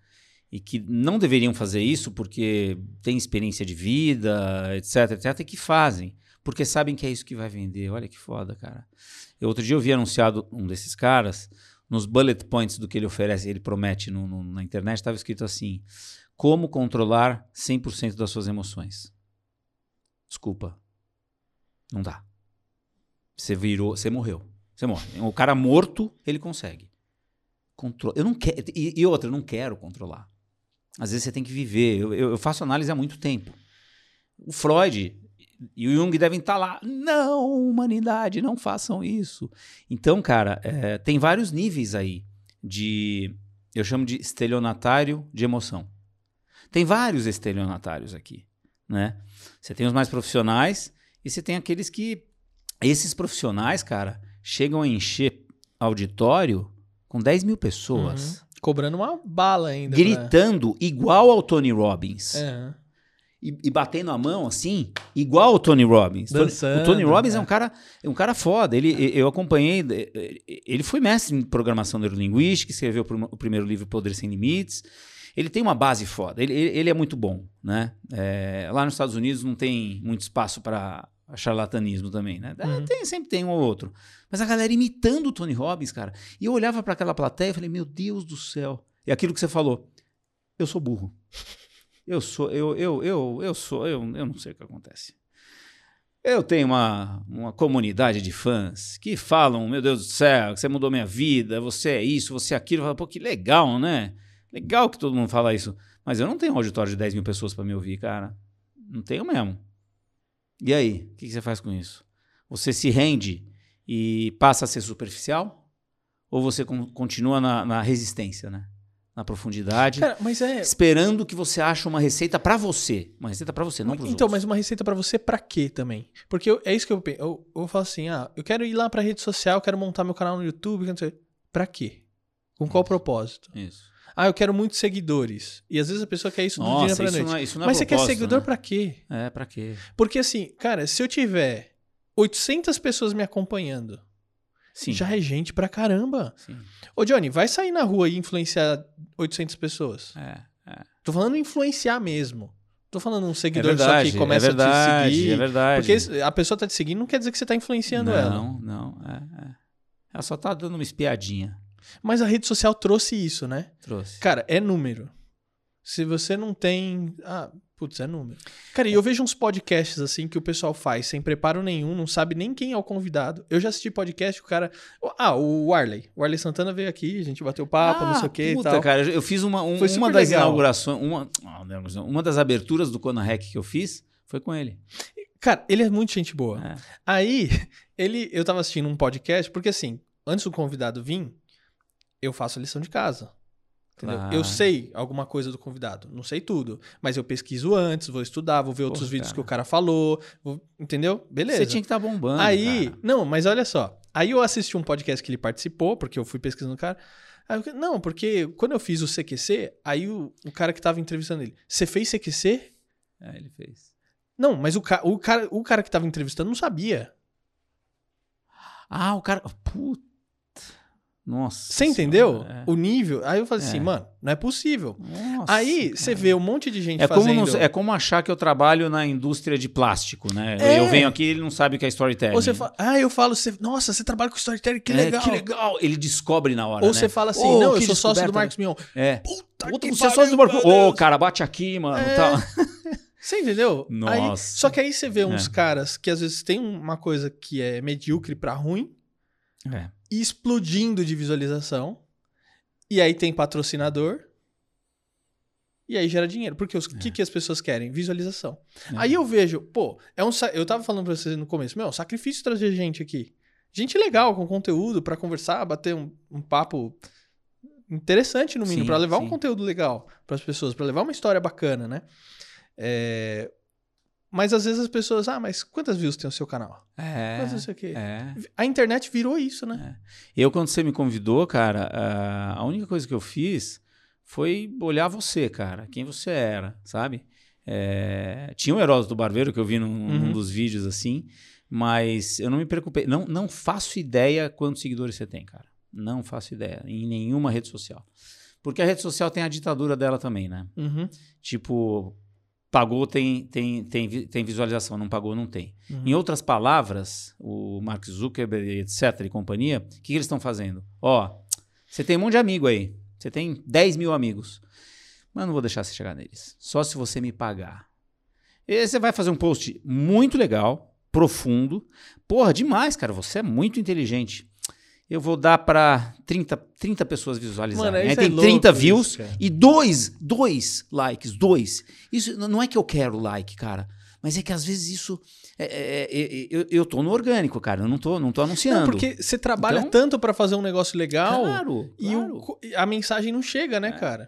Speaker 2: e que não deveriam fazer isso porque têm experiência de vida, etc, etc, e que fazem. Porque sabem que é isso que vai vender. Olha que foda, cara. Eu, outro dia eu vi anunciado um desses caras, nos bullet points do que ele oferece, ele promete no- no- na internet, estava escrito assim: Como controlar 100% das suas emoções. Desculpa. Não dá. Você virou, você morreu. Você morre. O cara morto, ele consegue. Contro... Eu não quero. E, e outra, eu não quero controlar. Às vezes você tem que viver. Eu, eu- eu faço análise há muito tempo. O Freud e o Jung devem estar lá. Não, humanidade, não façam isso. Então, cara, é, tem vários níveis aí de. Eu chamo de estelionatário de emoção. Tem vários estelionatários aqui, né? Você tem os mais profissionais e você tem aqueles que. Esses profissionais, cara, chegam a encher auditório com 10 mil pessoas.
Speaker 1: Cobrando uma bala ainda.
Speaker 2: Gritando igual ao Tony Robbins.
Speaker 1: É.
Speaker 2: E, e batendo a mão assim, igual ao Tony Robbins.
Speaker 1: Dançando,
Speaker 2: o Tony Robbins é.
Speaker 1: é.
Speaker 2: um cara, é um cara foda. Ele, e- eu acompanhei. eh, Ele foi mestre em programação neurolinguística, escreveu o prim- o primeiro livro Poder Sem Limites. Ele tem uma base foda. Ele, ele, ele é muito bom, né? É, lá nos Estados Unidos não tem muito espaço para charlatanismo também, né? É,
Speaker 1: Uhum.
Speaker 2: Tem, sempre tem um ou outro. Mas a galera imitando o Tony Robbins, cara. E eu olhava para aquela plateia e falei, meu Deus do céu. E aquilo que você falou, eu sou burro. Eu sou, eu, eu, eu, eu sou, eu, eu não sei o que acontece. Eu tenho uma, uma comunidade de fãs que falam, meu Deus do céu, você mudou minha vida, você é isso, você é aquilo. Eu falo, Pô, que legal, né? Legal que todo mundo fala isso. Mas eu não tenho um auditório de 10 mil pessoas para me ouvir, cara. Não tenho mesmo. E aí, o que, você faz com isso? Você se rende e passa a ser superficial? Ou você con- continua na, na resistência, né? Na profundidade,
Speaker 1: Cara, mas é.
Speaker 2: esperando que você ache uma receita para você. Uma receita para você, não para
Speaker 1: Então, mas uma receita pra você pra quê também? Porque eu- é isso que eu penso. Eu, eu falo assim, ah, eu quero ir lá pra rede social, quero montar meu canal no YouTube, quero não sei. Pra quê? Com qual
Speaker 2: Isso.
Speaker 1: propósito?
Speaker 2: Isso.
Speaker 1: Ah, eu quero muitos seguidores. E às vezes a pessoa quer isso do dia pra
Speaker 2: isso
Speaker 1: noite.
Speaker 2: não é, isso não é
Speaker 1: mas você quer seguidor
Speaker 2: né?
Speaker 1: pra quê?
Speaker 2: É, pra quê?
Speaker 1: Porque assim, cara, se eu tiver 800 pessoas me acompanhando,
Speaker 2: Sim.
Speaker 1: já é gente pra caramba.
Speaker 2: Sim.
Speaker 1: Ô, Johnny, vai sair na rua e influenciar 800 pessoas.
Speaker 2: É, é.
Speaker 1: Tô falando influenciar mesmo. Tô falando um
Speaker 2: É
Speaker 1: seguidor só
Speaker 2: verdade,
Speaker 1: que começa
Speaker 2: é verdade,
Speaker 1: a te seguir.
Speaker 2: é verdade.
Speaker 1: Porque a pessoa tá te seguindo não quer dizer que você tá influenciando
Speaker 2: não,
Speaker 1: ela.
Speaker 2: Não, é, é. Ela só tá dando uma espiadinha.
Speaker 1: Mas a rede social trouxe isso, né?
Speaker 2: Trouxe.
Speaker 1: Cara, é número. Se você não tem. Ah, putz, é número. Cara, e eu vejo uns podcasts assim que o pessoal faz sem preparo nenhum, não sabe nem quem é o convidado. Eu já assisti podcast, o cara. Ah, o Warley. O Warley Santana veio aqui, a gente bateu papo, não sei o que e
Speaker 2: Ah, puta,
Speaker 1: tal.
Speaker 2: cara, eu fiz uma, um-
Speaker 1: Foi
Speaker 2: uma das
Speaker 1: legal.
Speaker 2: inaugurações, uma, ah, uma das aberturas do Kona Hack que eu fiz foi com ele.
Speaker 1: Cara, ele é muito gente boa.
Speaker 2: É.
Speaker 1: Aí, ele, eu tava assistindo um podcast, porque assim, antes do convidado vir, eu faço a lição de casa. Entendeu?
Speaker 2: Claro.
Speaker 1: Eu sei alguma coisa do convidado, não sei tudo, mas eu pesquiso antes, vou estudar, vou ver outros
Speaker 2: Porra,
Speaker 1: vídeos
Speaker 2: cara.
Speaker 1: que o cara falou, vou- entendeu? Beleza.
Speaker 2: Você tinha que estar bombando.
Speaker 1: Aí,
Speaker 2: cara.
Speaker 1: não, mas olha só. Aí eu assisti um podcast que ele participou, porque eu fui pesquisando o cara. Eu, não, porque quando eu fiz o CQC, aí o, o cara que tava entrevistando ele, você fez CQC?
Speaker 2: É, ele fez.
Speaker 1: Não, mas o, ca o, cara, o cara que tava entrevistando não sabia.
Speaker 2: Ah, o cara. Puta. Nossa.
Speaker 1: Você entendeu?
Speaker 2: senhora,
Speaker 1: O nível. Aí eu falei assim,
Speaker 2: É.
Speaker 1: mano, não é possível.
Speaker 2: é. Nossa,
Speaker 1: Aí você vê um monte de gente
Speaker 2: É como,
Speaker 1: fazendo.
Speaker 2: não- é como achar que eu trabalho na indústria de plástico, né?
Speaker 1: É.
Speaker 2: Eu venho aqui e ele não sabe o que é storytelling.
Speaker 1: Ou você fala, ah, eu falo, você, nossa, você trabalha com storytelling, que
Speaker 2: É,
Speaker 1: legal.
Speaker 2: que legal. Ele descobre na hora,
Speaker 1: Ou
Speaker 2: né?
Speaker 1: você fala assim,
Speaker 2: Ô,
Speaker 1: não, eu sou sócio do Marcos Mion.
Speaker 2: É.
Speaker 1: Puta
Speaker 2: Puta,
Speaker 1: que
Speaker 2: você é
Speaker 1: pariu,
Speaker 2: sócio do
Speaker 1: meu
Speaker 2: Marco. Ô,
Speaker 1: Deus.
Speaker 2: cara, bate aqui, mano.
Speaker 1: É.
Speaker 2: Tal. <laughs>
Speaker 1: Você entendeu? Aí-
Speaker 2: Nossa.
Speaker 1: só que aí você vê uns
Speaker 2: É.
Speaker 1: caras que às vezes tem uma coisa que é medíocre pra ruim
Speaker 2: É.
Speaker 1: explodindo de visualização. E aí tem patrocinador. E aí gera dinheiro. Porque o que, que as pessoas querem? Visualização.
Speaker 2: É.
Speaker 1: Aí eu vejo, pô, é um. Eu tava falando pra vocês no começo, meu, é um sacrifício trazer gente aqui. Gente legal, com conteúdo, pra conversar, bater um, um papo interessante no mínimo, pra levar um
Speaker 2: sim.
Speaker 1: conteúdo legal pras pessoas, pra levar uma história bacana, né? É, Mas às vezes as pessoas, ah, mas quantas views tem o seu canal?
Speaker 2: É.
Speaker 1: Quantas não sei o quê?
Speaker 2: É.
Speaker 1: A internet virou isso, né?
Speaker 2: Eu, quando você me convidou, cara, a única coisa que eu fiz foi olhar você, cara, quem você era, sabe? É, tinha o Heródoto do Barbeiro que eu vi num, num
Speaker 1: Uhum.
Speaker 2: dos vídeos assim, mas eu não me preocupei. Não, não faço ideia quantos seguidores você tem, cara. Não faço ideia. Em nenhuma rede social. Porque a rede social tem a ditadura dela também, né?
Speaker 1: Uhum.
Speaker 2: Tipo, pagou, tem, tem, tem, tem visualização, não pagou, não tem.
Speaker 1: Uhum.
Speaker 2: Em outras palavras, o Mark Zuckerberg, etc., e companhia, o que, que eles estão fazendo? Ó, você tem um monte de amigo aí. Você tem 10 mil amigos. Mas eu não vou deixar você chegar neles. Só se você me pagar. E você vai fazer um post muito legal, profundo. Porra, demais, cara. Você é muito inteligente. Eu vou dar pra 30, 30 pessoas visualizarem.
Speaker 1: Mano,
Speaker 2: Aí
Speaker 1: isso é
Speaker 2: tem
Speaker 1: louco
Speaker 2: 30
Speaker 1: isso,
Speaker 2: views
Speaker 1: cara.
Speaker 2: e dois, dois likes, dois. Isso não é que eu quero like, cara. Mas é que às vezes isso. é- é- é- é- eu, eu tô no orgânico, cara. Eu não tô, não tô anunciando.
Speaker 1: Não, porque você trabalha
Speaker 2: Então-
Speaker 1: tanto pra fazer um negócio legal
Speaker 2: Claro,
Speaker 1: e o
Speaker 2: claro.
Speaker 1: co- a mensagem não chega, né,
Speaker 2: É.
Speaker 1: cara?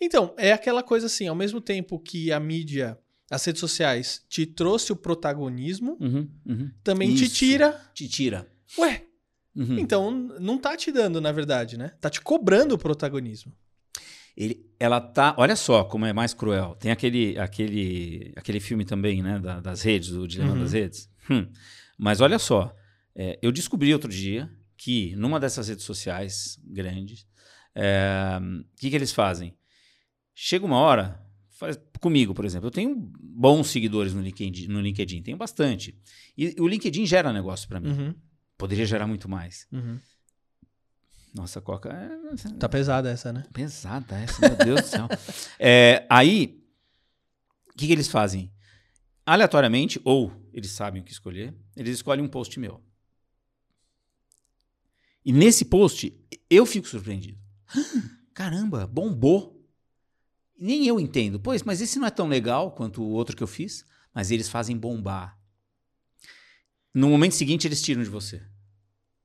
Speaker 1: Então, é aquela coisa assim, ao mesmo tempo que a mídia, as redes sociais te trouxe o protagonismo,
Speaker 2: Uhum, uhum.
Speaker 1: também te
Speaker 2: Isso.
Speaker 1: tira.
Speaker 2: Te tira.
Speaker 1: Ué,
Speaker 2: Uhum.
Speaker 1: então não tá te dando, na verdade, né? Tá te cobrando o protagonismo.
Speaker 2: Ele, ela tá. Olha só como é mais cruel. Tem aquele, aquele, aquele filme também, né? da- das redes, o Dilema
Speaker 1: Uhum.
Speaker 2: das Redes. Hum. Mas olha só. é, eu descobri outro dia que numa dessas redes sociais grandes, é, o que, que eles fazem? Chega uma hora, faz- comigo, por exemplo, eu tenho bons seguidores no LinkedIn, no LinkedIn tenho bastante. E o LinkedIn gera negócio para mim.
Speaker 1: Uhum,
Speaker 2: Poderia gerar muito mais.
Speaker 1: uhum.
Speaker 2: Nossa, Coca é
Speaker 1: Tá pesada essa, né?
Speaker 2: Pesada essa, meu Deus do céu. <laughs> É, aí, o que, que eles fazem? Aleatoriamente, ou eles sabem o que escolher, eles escolhem um post meu. E nesse post, eu fico surpreendido. <gasps> Caramba, bombou. Nem eu entendo. Pois, mas esse não é tão legal quanto o outro que eu fiz, mas eles fazem bombar. No momento seguinte, eles tiram de você.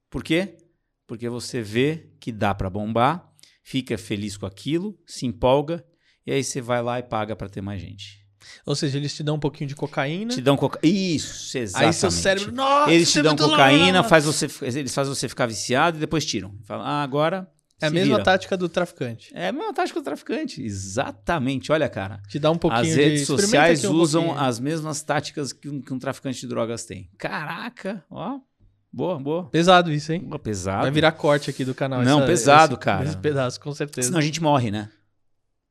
Speaker 2: Por quê? Porque você vê que dá para bombar, fica feliz com aquilo, se empolga, e aí você vai lá e paga para ter mais gente.
Speaker 1: Ou seja, eles te dão um pouquinho de cocaína.
Speaker 2: Te dão coca... Isso, exatamente.
Speaker 1: Aí seu cérebro, nossa,
Speaker 2: Eles te
Speaker 1: é
Speaker 2: dão cocaína, faz você, eles fazem você ficar viciado e depois tiram. Fala, ah, agora.
Speaker 1: É a
Speaker 2: se
Speaker 1: mesma
Speaker 2: vira.
Speaker 1: tática do traficante.
Speaker 2: É a mesma tática do traficante. Exatamente. Olha, cara.
Speaker 1: Te dá um pouquinho
Speaker 2: As
Speaker 1: de...
Speaker 2: redes
Speaker 1: experimenta
Speaker 2: sociais
Speaker 1: um
Speaker 2: usam
Speaker 1: pouquinho.
Speaker 2: as mesmas táticas que um, que um traficante de drogas tem. Caraca, ó. Boa, boa.
Speaker 1: Pesado isso, hein?
Speaker 2: Boa, pesado.
Speaker 1: Vai virar corte aqui do canal.
Speaker 2: Não, pesado, cara.
Speaker 1: Esse <laughs> pedaço, com certeza.
Speaker 2: Senão a gente morre, né?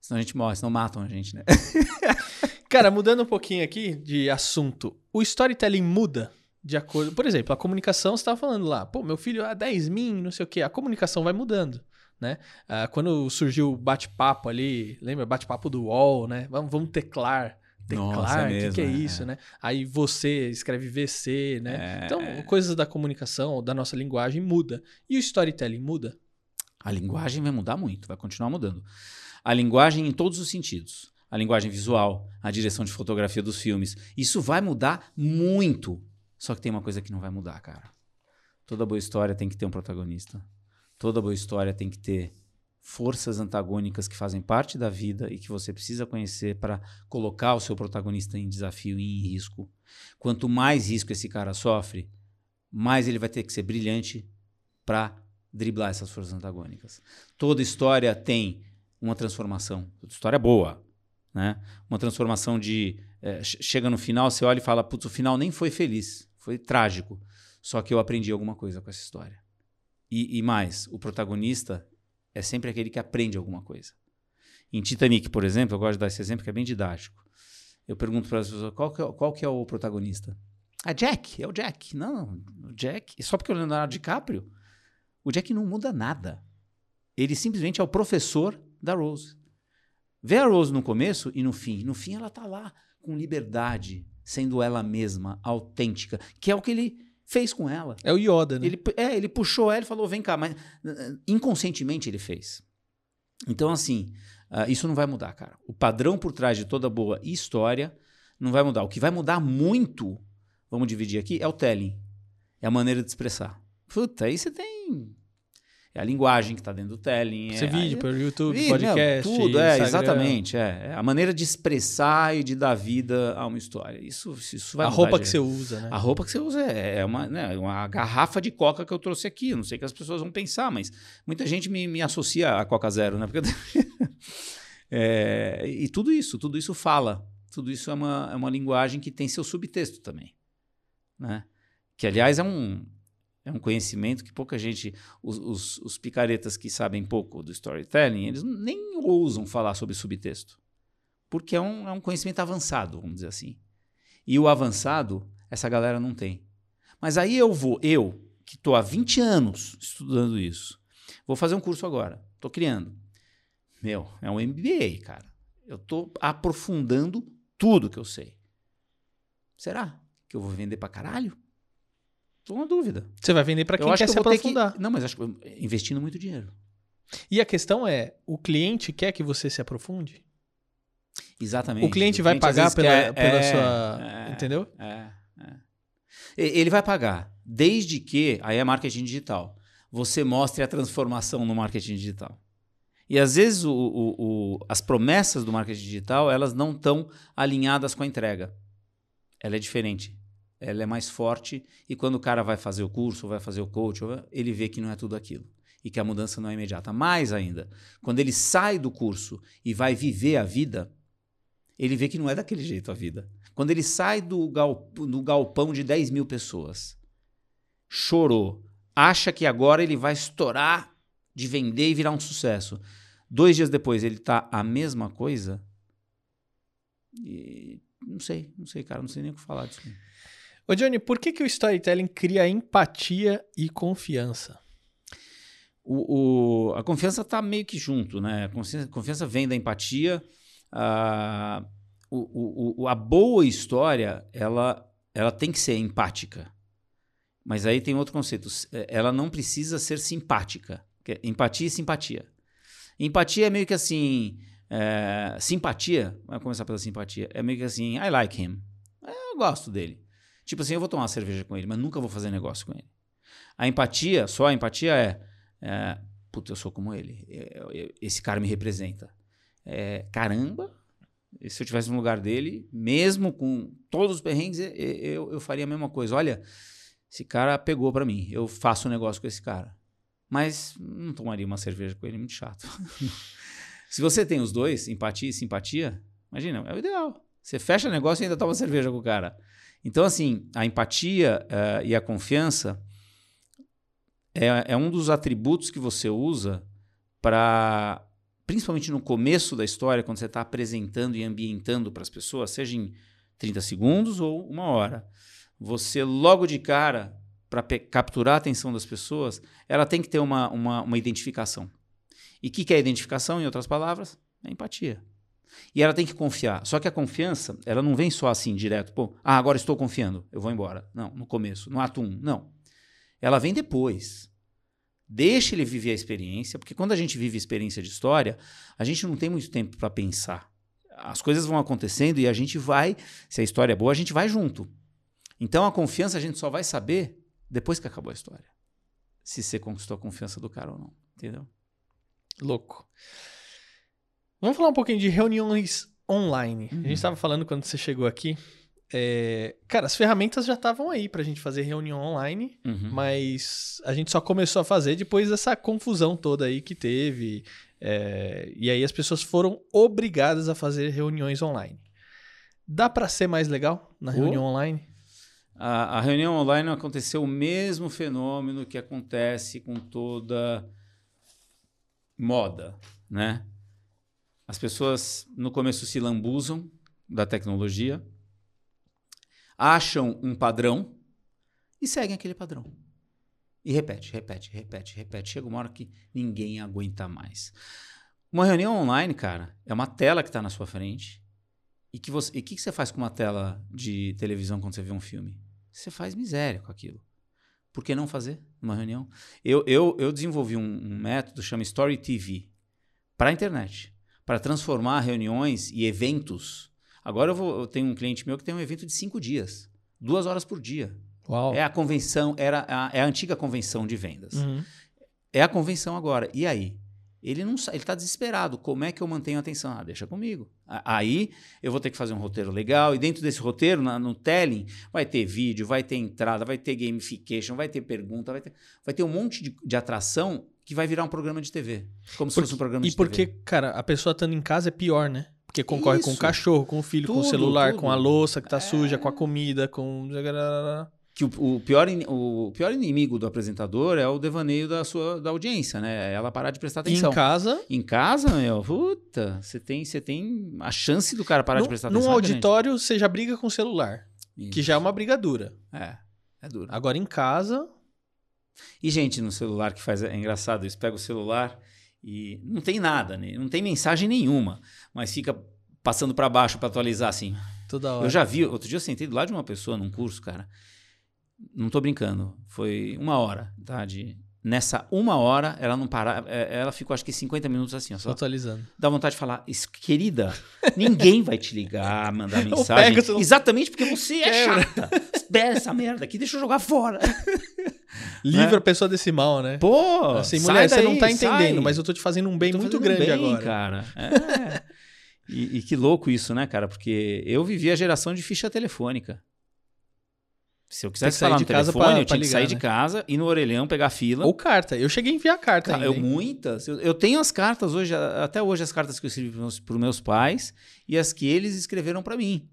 Speaker 2: Senão a gente morre, senão matam a gente, né? <laughs>
Speaker 1: Cara, mudando um pouquinho aqui de assunto. O storytelling muda de acordo... Por exemplo, a comunicação, você estava falando lá. Pô, meu filho, ah, 10 min, não sei o quê. A comunicação vai mudando, né? Ah, quando surgiu o bate-papo ali, lembra? Bate-papo do UOL, né? Vamos, vamos teclar. Teclar,
Speaker 2: é
Speaker 1: o que, que é
Speaker 2: mesmo, é,
Speaker 1: isso,
Speaker 2: é.
Speaker 1: né? Aí você escreve VC, né?
Speaker 2: É,
Speaker 1: Então,
Speaker 2: é.
Speaker 1: coisas da comunicação, da nossa linguagem muda. E o storytelling muda?
Speaker 2: A linguagem vai mudar muito, vai continuar mudando. A linguagem em todos os sentidos. A linguagem visual, a direção de fotografia dos filmes. Isso vai mudar muito. Só que tem uma coisa que não vai mudar, cara. Toda boa história tem que ter um protagonista. Toda boa história tem que ter forças antagônicas que fazem parte da vida e que você precisa conhecer para colocar o seu protagonista em desafio e em risco. Quanto mais risco esse cara sofre, mais ele vai ter que ser brilhante para driblar essas forças antagônicas. Toda história tem uma transformação. Toda história boa, né? Uma transformação de é, che- chega no final, você olha e fala, putz, o final nem foi feliz, foi trágico. Só que eu aprendi alguma coisa com essa história. E, e mais, o protagonista é sempre aquele que aprende alguma coisa. Em Titanic, por exemplo, eu gosto de dar esse exemplo que é bem didático. Eu pergunto para as pessoas qual que, é, qual que é o protagonista. Ah, Jack, é o Jack. Não, o Jack. Só porque é o Leonardo DiCaprio, o Jack não muda nada. Ele simplesmente é o professor da Rose. Vê a Rose no começo e no fim. No fim, ela tá lá com liberdade, sendo ela mesma, autêntica, que é o que ele fez com ela.
Speaker 1: É o Yoda, né?
Speaker 2: Ele, é, ele puxou ela e falou: vem cá, mas uh, inconscientemente ele fez. Então, assim, uh, isso não vai mudar, cara. O padrão por trás de toda boa história não vai mudar. O que vai mudar muito, vamos dividir aqui, é o telling. É a maneira de expressar. Puta, aí você tem é a linguagem que está dentro do telling.
Speaker 1: Você
Speaker 2: é,
Speaker 1: vídeo pelo YouTube,
Speaker 2: vídeo,
Speaker 1: podcast,
Speaker 2: não, tudo, é,
Speaker 1: Instagram.
Speaker 2: exatamente. É, é, a maneira de expressar e de dar vida a uma história. Isso, isso vai
Speaker 1: A roupa que você usa, né?
Speaker 2: A roupa que você usa é é uma, né, uma garrafa de coca que eu trouxe aqui. Eu Não sei o que as pessoas vão pensar, mas muita gente me, me associa a Coca Zero, né? Porque <laughs> É, e tudo isso, tudo isso fala. Tudo isso é uma, é uma linguagem que tem seu subtexto também. Né? Que, aliás, é um, é um conhecimento que pouca gente. Os, os, os picaretas que sabem pouco do storytelling, eles nem ousam falar sobre subtexto. Porque é um, é um conhecimento avançado, vamos dizer assim. E o avançado, essa galera não tem. Mas aí eu vou, eu, que estou há 20 anos estudando isso, vou fazer um curso agora. Estou criando. Meu, é um MBA, cara. Eu estou aprofundando tudo que eu sei. Será que eu vou vender pra caralho? Tô na dúvida.
Speaker 1: Você vai vender para quem
Speaker 2: eu
Speaker 1: quer
Speaker 2: que
Speaker 1: se
Speaker 2: ter que.
Speaker 1: aprofundar.
Speaker 2: Não, mas acho que investindo muito dinheiro.
Speaker 1: E a questão é, o cliente quer que você se aprofunde?
Speaker 2: Exatamente.
Speaker 1: O cliente vai
Speaker 2: às
Speaker 1: pagar pela,
Speaker 2: quer-
Speaker 1: pela
Speaker 2: é,
Speaker 1: sua...
Speaker 2: é,
Speaker 1: Entendeu?
Speaker 2: É, é. Ele vai pagar, desde que, aí é marketing digital, você mostre a transformação no marketing digital. E às vezes o- o- o- as promessas do marketing digital, elas não estão alinhadas com a entrega. Ela é diferente. Ela é mais forte e quando o cara vai fazer o curso, vai fazer o coach, ele vê que não é tudo aquilo. E que a mudança não é imediata. Mais ainda, quando ele sai do curso e vai viver a vida, ele vê que não é daquele jeito a vida. Quando ele sai do, gal- do galpão de 10 mil pessoas, chorou, acha que agora ele vai estourar de vender e virar um sucesso. Dois dias depois ele tá a mesma coisa. E não sei, não sei, cara, não sei nem o que falar disso.
Speaker 1: Ô Johnny, por que, que o storytelling cria empatia e confiança?
Speaker 2: O, o- a confiança está meio que junto, né? A confiança, vem da empatia. A, o, o- a boa história, ela, ela tem que ser empática. Mas aí tem outro conceito. Eh, Ela não precisa ser simpática. é empatia e simpatia. Empatia é meio que assim. é, simpatia, vamos começar pela simpatia. É meio que assim, I like him. É, eu gosto dele. Tipo assim, eu vou tomar uma cerveja com ele, mas nunca vou fazer negócio com ele. A empatia, só a empatia é. é Puta, eu sou como ele. É, é, esse cara me representa. É, caramba, se eu tivesse no lugar dele, mesmo com todos os perrengues, eu, eu, eu faria a mesma coisa. Olha, esse cara pegou pra mim. Eu faço um negócio com esse cara. Mas não tomaria uma cerveja com ele, muito chato. <laughs> se você tem os dois, empatia e simpatia, imagina, é o ideal. Você fecha negócio e ainda toma cerveja com o cara. Então, assim, a empatia eh, e a confiança é, é um dos atributos que você usa para, principalmente no começo da história, quando você está apresentando e ambientando para as pessoas, seja em 30 segundos ou uma hora, você logo de cara, para capturar a atenção das pessoas, ela tem que ter uma, uma, uma identificação. E o que, que é identificação, em outras palavras? É empatia. E ela tem que confiar. Só que a confiança, ela não vem só assim, direto. Pô, ah, agora estou confiando, eu vou embora. Não, no começo, no ato 1. Não. Ela vem depois. Deixa ele viver a experiência, porque quando a gente vive experiência de história, a gente não tem muito tempo para pensar. As coisas vão acontecendo e a gente vai, se a história é boa, a gente vai junto. Então a confiança a gente só vai saber depois que acabou a história. Se você conquistou a confiança do cara ou não. Entendeu?
Speaker 1: Louco. Vamos falar um pouquinho de reuniões online. A
Speaker 2: Uhum.
Speaker 1: gente estava falando quando você chegou aqui. é, Cara, as ferramentas já estavam aí pra gente fazer reunião online,
Speaker 2: Uhum.
Speaker 1: mas a gente só começou a fazer depois dessa confusão toda aí que teve. é, E aí as pessoas foram obrigadas a fazer reuniões online. Dá pra ser mais legal na
Speaker 2: Oh.
Speaker 1: reunião online?
Speaker 2: a, a reunião online aconteceu o mesmo fenômeno que acontece com toda moda, né? As pessoas no começo se lambuzam da tecnologia, acham um padrão e seguem aquele padrão. E repete, repete, repete, repete. Chega uma hora que ninguém aguenta mais. Uma reunião online, cara, é uma tela que está na sua frente. E que você, e que, que você faz com uma tela de televisão quando você vê um filme? Você faz miséria com aquilo. Por que não fazer uma reunião? Eu, eu, eu desenvolvi um, um método chama Story TV para a internet, para transformar reuniões e eventos. Agora eu, vou, eu tenho um cliente meu que tem um evento de cinco dias, duas horas por dia.
Speaker 1: Uau.
Speaker 2: É a convenção, era a, é a antiga convenção de vendas.
Speaker 1: Uhum.
Speaker 2: É a convenção agora. E aí? Ele não ele está desesperado. Como é que eu mantenho a atenção? Ah, deixa comigo. Aí eu vou ter que fazer um roteiro legal. E dentro desse roteiro, na, no telling, vai ter vídeo, vai ter entrada, vai ter gamification, vai ter pergunta, vai ter, vai ter um monte de, de atração que vai virar um programa de TV. Como se
Speaker 1: Porque-
Speaker 2: fosse um programa
Speaker 1: e
Speaker 2: de
Speaker 1: porque,
Speaker 2: TV.
Speaker 1: cara, a pessoa estando em casa é pior, né? Porque concorre com o
Speaker 2: Isso.
Speaker 1: cachorro, com o filho, com o
Speaker 2: Tudo,
Speaker 1: celular,
Speaker 2: tudo.
Speaker 1: com a louça que tá
Speaker 2: É.
Speaker 1: suja, com a comida, com.
Speaker 2: Que o, o pior, o pior inimigo do apresentador é o devaneio da sua da audiência, né? É ela parar de prestar
Speaker 1: E
Speaker 2: atenção.
Speaker 1: em casa,
Speaker 2: Em casa, meu, puta, você tem, você tem a chance do cara parar de
Speaker 1: num,
Speaker 2: prestar
Speaker 1: num
Speaker 2: atenção. é grande.
Speaker 1: auditório, você já briga com o celular, que
Speaker 2: Isso.
Speaker 1: já é uma briga dura.
Speaker 2: É, é duro.
Speaker 1: Agora em casa,
Speaker 2: E gente no celular que faz. É engraçado isso. Pega o celular e não tem nada, né? Não tem mensagem nenhuma. Mas fica passando pra baixo pra atualizar assim.
Speaker 1: toda hora.
Speaker 2: Eu já vi. Outro dia eu sentei do lado de uma pessoa num curso, cara. Não tô brincando. Foi uma hora, tá? De, nessa uma hora, ela não parava. é, Ela ficou acho que 50 minutos assim, ó.
Speaker 1: Só atualizando.
Speaker 2: dá vontade de falar, "Isso, querida, ninguém vai te ligar, <laughs> mandar mensagem.
Speaker 1: pega o celular.
Speaker 2: Exatamente porque você é chata. Espera essa merda aqui, deixa eu jogar fora. <laughs>
Speaker 1: Livra
Speaker 2: É.
Speaker 1: a pessoa desse mal, né?
Speaker 2: Pô,
Speaker 1: assim,
Speaker 2: sai
Speaker 1: mulher, você
Speaker 2: daí,
Speaker 1: não tá entendendo,
Speaker 2: sai.
Speaker 1: mas eu tô te fazendo um bem muito grande
Speaker 2: bem,
Speaker 1: agora.
Speaker 2: cara. É. e, e que louco isso, né, cara? Porque eu vivi a geração de ficha telefônica. Se eu quisesse
Speaker 1: que sair
Speaker 2: falar
Speaker 1: de
Speaker 2: no
Speaker 1: casa
Speaker 2: telefone,
Speaker 1: pra-
Speaker 2: eu tinha que
Speaker 1: ligar,
Speaker 2: sair de
Speaker 1: né?
Speaker 2: casa, ir no orelhão, pegar fila.
Speaker 1: Ou carta. Eu cheguei a enviar carta
Speaker 2: Cara, eu muitas. Eu, eu tenho as cartas hoje, até hoje, as cartas que eu escrevi para os meus pais e as que eles escreveram para mim.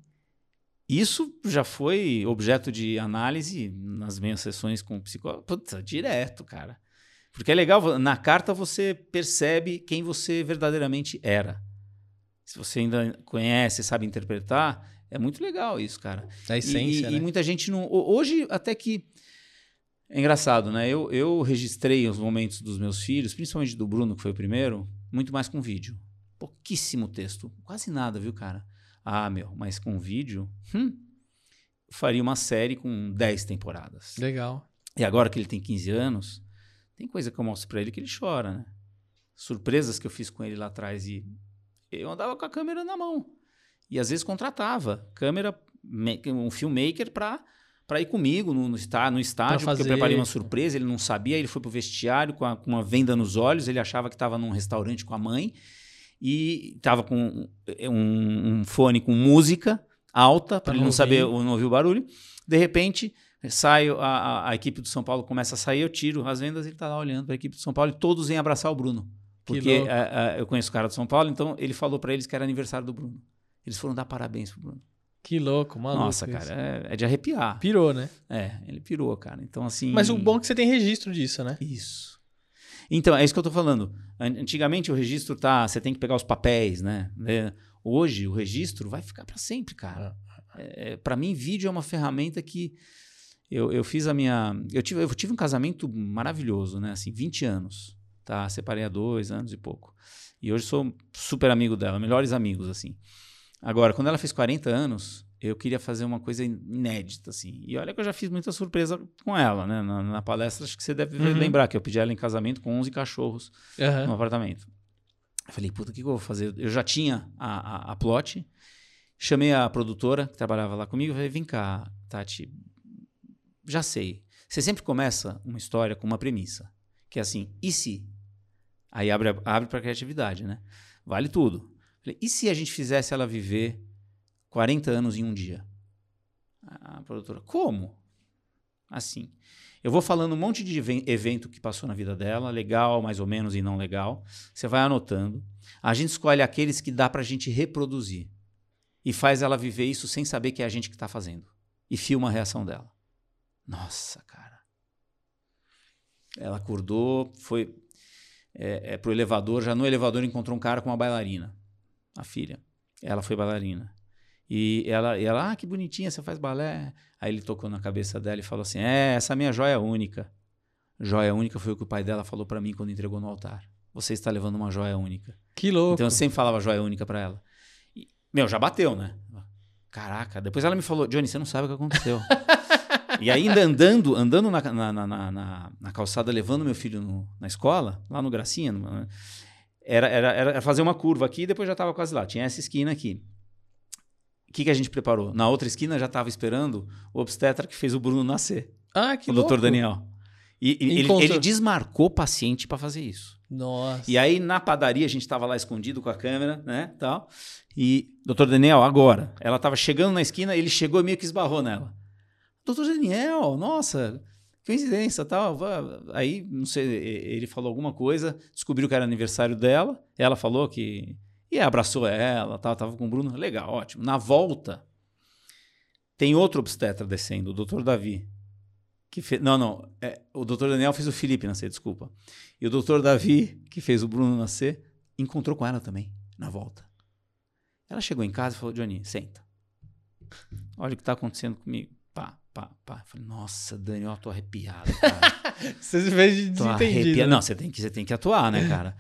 Speaker 2: Isso já foi objeto de análise nas minhas sessões com o psicólogo. Puta, direto, cara. Porque é legal, na carta você percebe quem você verdadeiramente era. Se você ainda conhece, sabe interpretar, é muito legal isso, cara.
Speaker 1: A essência,
Speaker 2: e,
Speaker 1: né?
Speaker 2: e muita gente não. ho- Hoje, até que. É engraçado, né? Eu, eu registrei os momentos dos meus filhos, principalmente do Bruno, que foi o primeiro, muito mais com vídeo. Pouquíssimo texto. Quase nada, viu, cara? Ah, meu, mas com vídeo. Hum, faria uma série com 10 temporadas.
Speaker 1: Legal.
Speaker 2: E agora que ele tem 15 anos, tem coisa que eu mostro pra ele que ele chora, né? Surpresas que eu fiz com ele lá atrás e eu andava com a câmera na mão. E às vezes contratava câmera, um filmmaker pra, pra ir comigo no, no, está- no estádio, porque eu preparei uma surpresa, ele não sabia, ele foi pro vestiário com, a- com uma venda nos olhos, ele achava que estava num restaurante com a mãe e tava com um, um fone com música alta, para ele
Speaker 1: não
Speaker 2: saber, não ouvir o barulho. De repente, saio, a, a, a equipe do São Paulo começa a sair, eu tiro as vendas, ele tá lá olhando para a equipe do São Paulo e todos vêm abraçar o Bruno.
Speaker 1: Que
Speaker 2: Porque a- a- eu conheço o cara do São Paulo, então ele falou para eles que era aniversário do Bruno. Eles foram dar parabéns pro Bruno.
Speaker 1: Que louco, maluco.
Speaker 2: Nossa, cara, é, é de arrepiar.
Speaker 1: Pirou, né?
Speaker 2: É, ele pirou, cara. Então, assim.
Speaker 1: Mas o bom é que você tem registro disso, né?
Speaker 2: Isso. Então, é isso que eu tô falando. An- Antigamente o registro tá. Você tem que pegar os papéis, né? É, Hoje o registro vai ficar para sempre, cara. É, para mim, vídeo é uma ferramenta que. Eu, eu fiz a minha. Eu tive, eu tive um casamento maravilhoso, né? Assim, 20 anos. Tá? Separei há dois anos e pouco. E hoje sou super amigo dela, melhores amigos, assim. Agora, quando ela fez 40 anos, eu queria fazer uma coisa inédita, assim. E olha que eu já fiz muita surpresa com ela, né? Na, na palestra, acho que você deve
Speaker 1: Uhum.
Speaker 2: lembrar que eu pedi ela em casamento com 11 cachorros
Speaker 1: Aham.
Speaker 2: no apartamento. Eu falei, puta, o que, que eu vou fazer? Eu já tinha a, a, a plot, chamei a produtora que trabalhava lá comigo e falei, vem cá, Tati, já sei. Você sempre começa uma história com uma premissa, que é assim, e se? Aí abre, abre para criatividade, né? Vale tudo. Falei, e se a gente fizesse ela viver 40 anos em um dia? A produtora, como? Assim. Eu vou falando um monte de even- evento que passou na vida dela, legal, mais ou menos e não legal. Você vai anotando. A gente escolhe aqueles que dá pra gente reproduzir. E faz ela viver isso sem saber que é a gente que tá fazendo. E filma a reação dela. Nossa, cara. Ela acordou, foi é, é, pro elevador. Já no elevador encontrou um cara com uma bailarina, a filha. Ela foi bailarina. E ela, e ela, ah, que bonitinha, você faz balé. Aí ele tocou na cabeça dela e falou assim: É, essa é minha joia única. Joia única foi o que o pai dela falou para mim quando entregou no altar. Você está levando uma joia única.
Speaker 1: Que louco.
Speaker 2: Então eu sempre falava joia única para ela. E, meu, já bateu, né? Caraca, depois ela me falou, Johnny, você não sabe o que aconteceu. <laughs> e ainda andando, andando na, na, na, na, na calçada, levando meu filho no, na escola, lá no Gracinha, no, era, era, era fazer uma curva aqui e depois já estava quase lá. Tinha essa esquina aqui. O que, que a gente preparou? Na outra esquina já estava esperando o obstetra que fez o Bruno nascer.
Speaker 1: Ah, que
Speaker 2: o
Speaker 1: louco.
Speaker 2: doutor Daniel. E, e ele, ele desmarcou o paciente para fazer isso.
Speaker 1: Nossa.
Speaker 2: E aí, na padaria, a gente estava lá escondido com a câmera, né, tal. E, doutor Daniel, agora. Ela estava chegando na esquina, ele chegou e meio que esbarrou nela. Doutor Daniel, nossa, coincidência, tal. Aí, não sei, ele falou alguma coisa, descobriu que era aniversário dela, ela falou que... E abraçou ela, tal, tava com o Bruno. Legal, ótimo. Na volta, tem outro obstetra descendo, o doutor Davi. Que. Não, não. é, o doutor Daniel fez o Felipe nascer, desculpa. E o doutor Davi, que fez o Bruno nascer, encontrou com ela também, na volta. Ela chegou em casa e falou: Johnny, senta. <laughs> Olha o que está acontecendo comigo. Pá, pá, pá. Falei: Nossa, Daniel, eu tô arrepiado, <laughs> cara.
Speaker 1: Você se fez de desentendido. né?
Speaker 2: Não, você tem, que, você tem que atuar, né, <laughs> cara?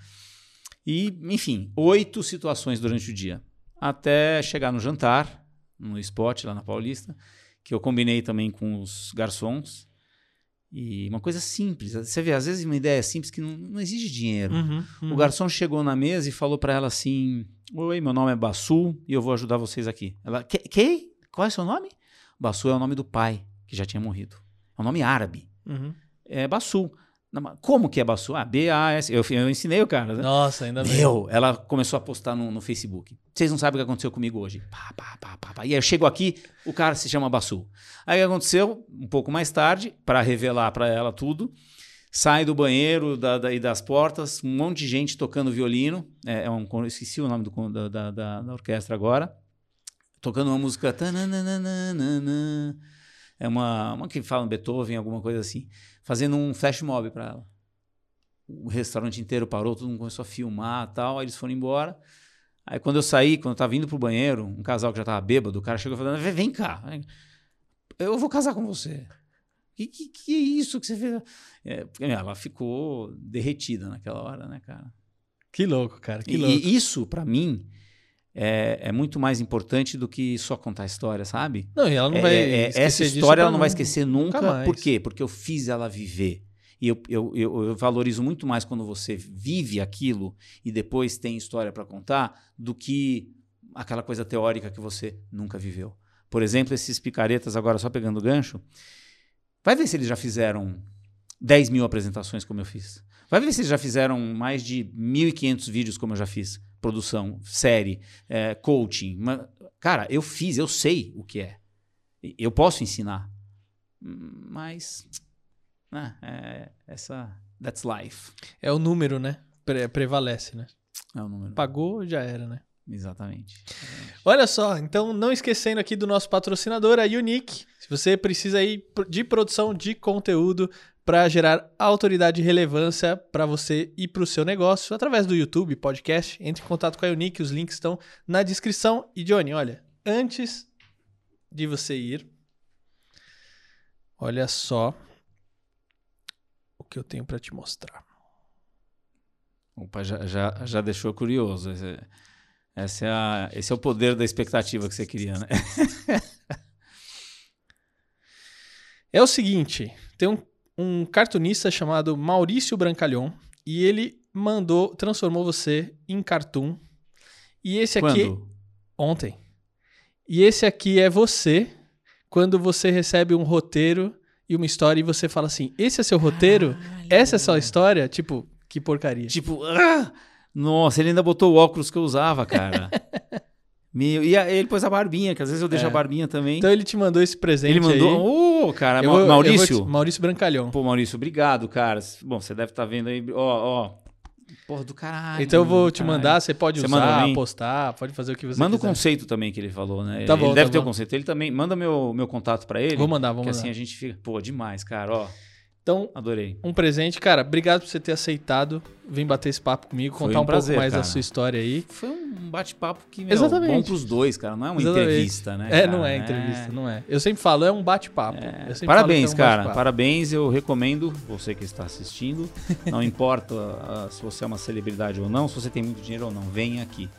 Speaker 2: E, enfim, oito situações durante o dia. Até chegar no jantar, no spot lá na Paulista, que eu combinei também com os garçons. E uma coisa simples. Você vê, às vezes uma ideia simples que não, não exige dinheiro.
Speaker 1: Uhum, uhum.
Speaker 2: O garçom chegou na mesa e falou pra ela assim: Oi, meu nome é Bassu e eu vou ajudar vocês aqui. Ela, que? que? Qual é o seu nome? Bassu é o nome do pai, que já tinha morrido. É um nome árabe.
Speaker 1: Uhum.
Speaker 2: É mas Como que é Bassu? Ah, B-A-S. Eu, eu ensinei o cara, né?
Speaker 1: Nossa, ainda bem.
Speaker 2: Meu, ela começou a postar no, no Facebook. Vocês não sabem o que aconteceu comigo hoje. Pá, pá, pá, pá, pá. E aí eu chego aqui, o cara se chama Bassu. Aí o que aconteceu, um pouco mais tarde, para revelar para ela tudo, sai do banheiro da, da- e das portas, um monte de gente tocando violino. É, é um, eu esqueci o nome do, da, da- da orquestra agora. Tocando uma música. tananana, É uma, uma que fala Beethoven, alguma coisa assim. Fazendo um flash mob para ela o restaurante inteiro parou, todo mundo começou a filmar e tal, aí eles foram embora. Aí quando eu saí, quando eu tava indo pro banheiro, um casal que já tava bêbado, o cara chegou falando, vem, vem cá, eu vou casar com você. Que, que, que é isso que você fez? É, ela ficou derretida naquela hora, né, cara?
Speaker 1: Que louco, cara. Que louco.
Speaker 2: e isso, pra mim, é, é muito mais importante do que só contar história, sabe?
Speaker 1: Não, e ela não
Speaker 2: É,
Speaker 1: vai.
Speaker 2: é, é, essa história ela não vai esquecer nunca.
Speaker 1: mais.
Speaker 2: Por quê? Porque eu fiz ela viver. E eu, eu, eu, eu valorizo muito mais quando você vive aquilo e depois tem história para contar do que aquela coisa teórica que você nunca viveu. Por exemplo, esses picaretas, agora só pegando o gancho, vai ver se eles já fizeram 10 mil apresentações como eu fiz. Vai ver se eles já fizeram mais de 1.500 vídeos como eu já fiz. Produção, série, é, coaching. Ma- Cara, eu fiz, eu sei o que é. Eu posso ensinar. Mas. né, é, essa. That's life.
Speaker 1: É o número, né? Pre- prevalece, né?
Speaker 2: É o número.
Speaker 1: Pagou, já era, né?
Speaker 2: Exatamente.
Speaker 1: Olha só, então não esquecendo aqui do nosso patrocinador, a Unique. Se você precisa aí de produção de conteúdo para gerar autoridade e relevância para você e para o seu negócio, através do YouTube, podcast, entre em contato com a Unique, os links estão na descrição. E Johnny, olha, antes de você ir, olha só o que eu tenho para te mostrar.
Speaker 2: Opa, já, já, já deixou curioso. Esse, essa é a- esse é o poder da expectativa que você queria, né? <laughs>
Speaker 1: É o seguinte, tem um, um cartunista chamado Maurício Brancalhon e ele mandou, transformou você em cartoon. E esse aqui
Speaker 2: Quando?
Speaker 1: ontem. E esse aqui é você quando você recebe um roteiro e uma história e você fala assim: "Esse é seu roteiro? Essa é sua história?" Tipo, que porcaria.
Speaker 2: Tipo, ah! nossa, ele ainda botou o óculos que eu usava, cara. <laughs> Meu, e ele pôs a barbinha, que às vezes eu deixo
Speaker 1: É.
Speaker 2: a barbinha também.
Speaker 1: Então ele te mandou esse presente
Speaker 2: ele mandou. Ô, cara,
Speaker 1: Eu
Speaker 2: Ma-
Speaker 1: vou- eu
Speaker 2: Maurício.
Speaker 1: vou te- Maurício Brancalhon.
Speaker 2: Pô, Maurício, obrigado, cara. Bom, você deve estar vendo aí. Ó, ó. Porra, do caralho.
Speaker 1: Então eu vou te
Speaker 2: caralho.
Speaker 1: mandar, você pode
Speaker 2: Você
Speaker 1: usar, postar, pode fazer o que você
Speaker 2: Manda o
Speaker 1: quiser.
Speaker 2: conceito também que ele falou, né?
Speaker 1: Tá
Speaker 2: ele
Speaker 1: bom,
Speaker 2: ele deve
Speaker 1: tá
Speaker 2: ter o
Speaker 1: bom.
Speaker 2: conceito. Ele também. Manda meu, meu contato pra ele.
Speaker 1: Vou mandar,
Speaker 2: que
Speaker 1: mandar.
Speaker 2: assim a gente fica. Pô, demais, cara. Ó,
Speaker 1: Então,
Speaker 2: adorei.
Speaker 1: um presente, cara. Obrigado por você ter aceitado vir bater esse papo comigo, contar
Speaker 2: um
Speaker 1: um,
Speaker 2: prazer,
Speaker 1: pouco mais da
Speaker 2: cara.
Speaker 1: sua história aí.
Speaker 2: Foi um bate-papo que, meu,
Speaker 1: Exatamente.
Speaker 2: bom pros dois, cara. Não é uma
Speaker 1: Exatamente.
Speaker 2: entrevista, né?
Speaker 1: É,
Speaker 2: cara?
Speaker 1: não é entrevista, não é. Eu sempre falo, é um bate-papo. Eu sempre
Speaker 2: Parabéns,
Speaker 1: é um
Speaker 2: cara.
Speaker 1: bate-papo.
Speaker 2: Parabéns. Eu recomendo, você que está assistindo. Não importa ah, se você é uma celebridade ou não, se você tem muito dinheiro ou não, venha aqui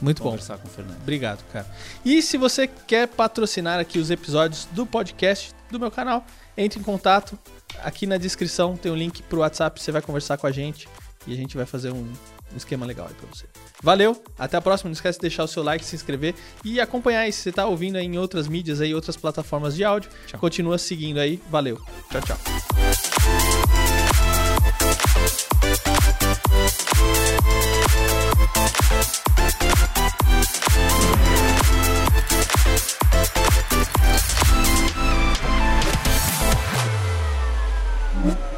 Speaker 1: Muito bom.
Speaker 2: conversar com o Fernando.
Speaker 1: Obrigado, cara. E se você quer patrocinar aqui os episódios do podcast do meu canal, entre em contato. Aqui na descrição tem um link pro WhatsApp, você vai conversar com a gente e a gente vai fazer um, um esquema legal aí pra você. Valeu, até a próxima. Não esquece de deixar o seu like, se inscrever e acompanhar aí. Se você tá ouvindo aí em outras mídias aí, outras plataformas de áudio, tchau. continua seguindo aí. Valeu, tchau, tchau. Mm-hmm.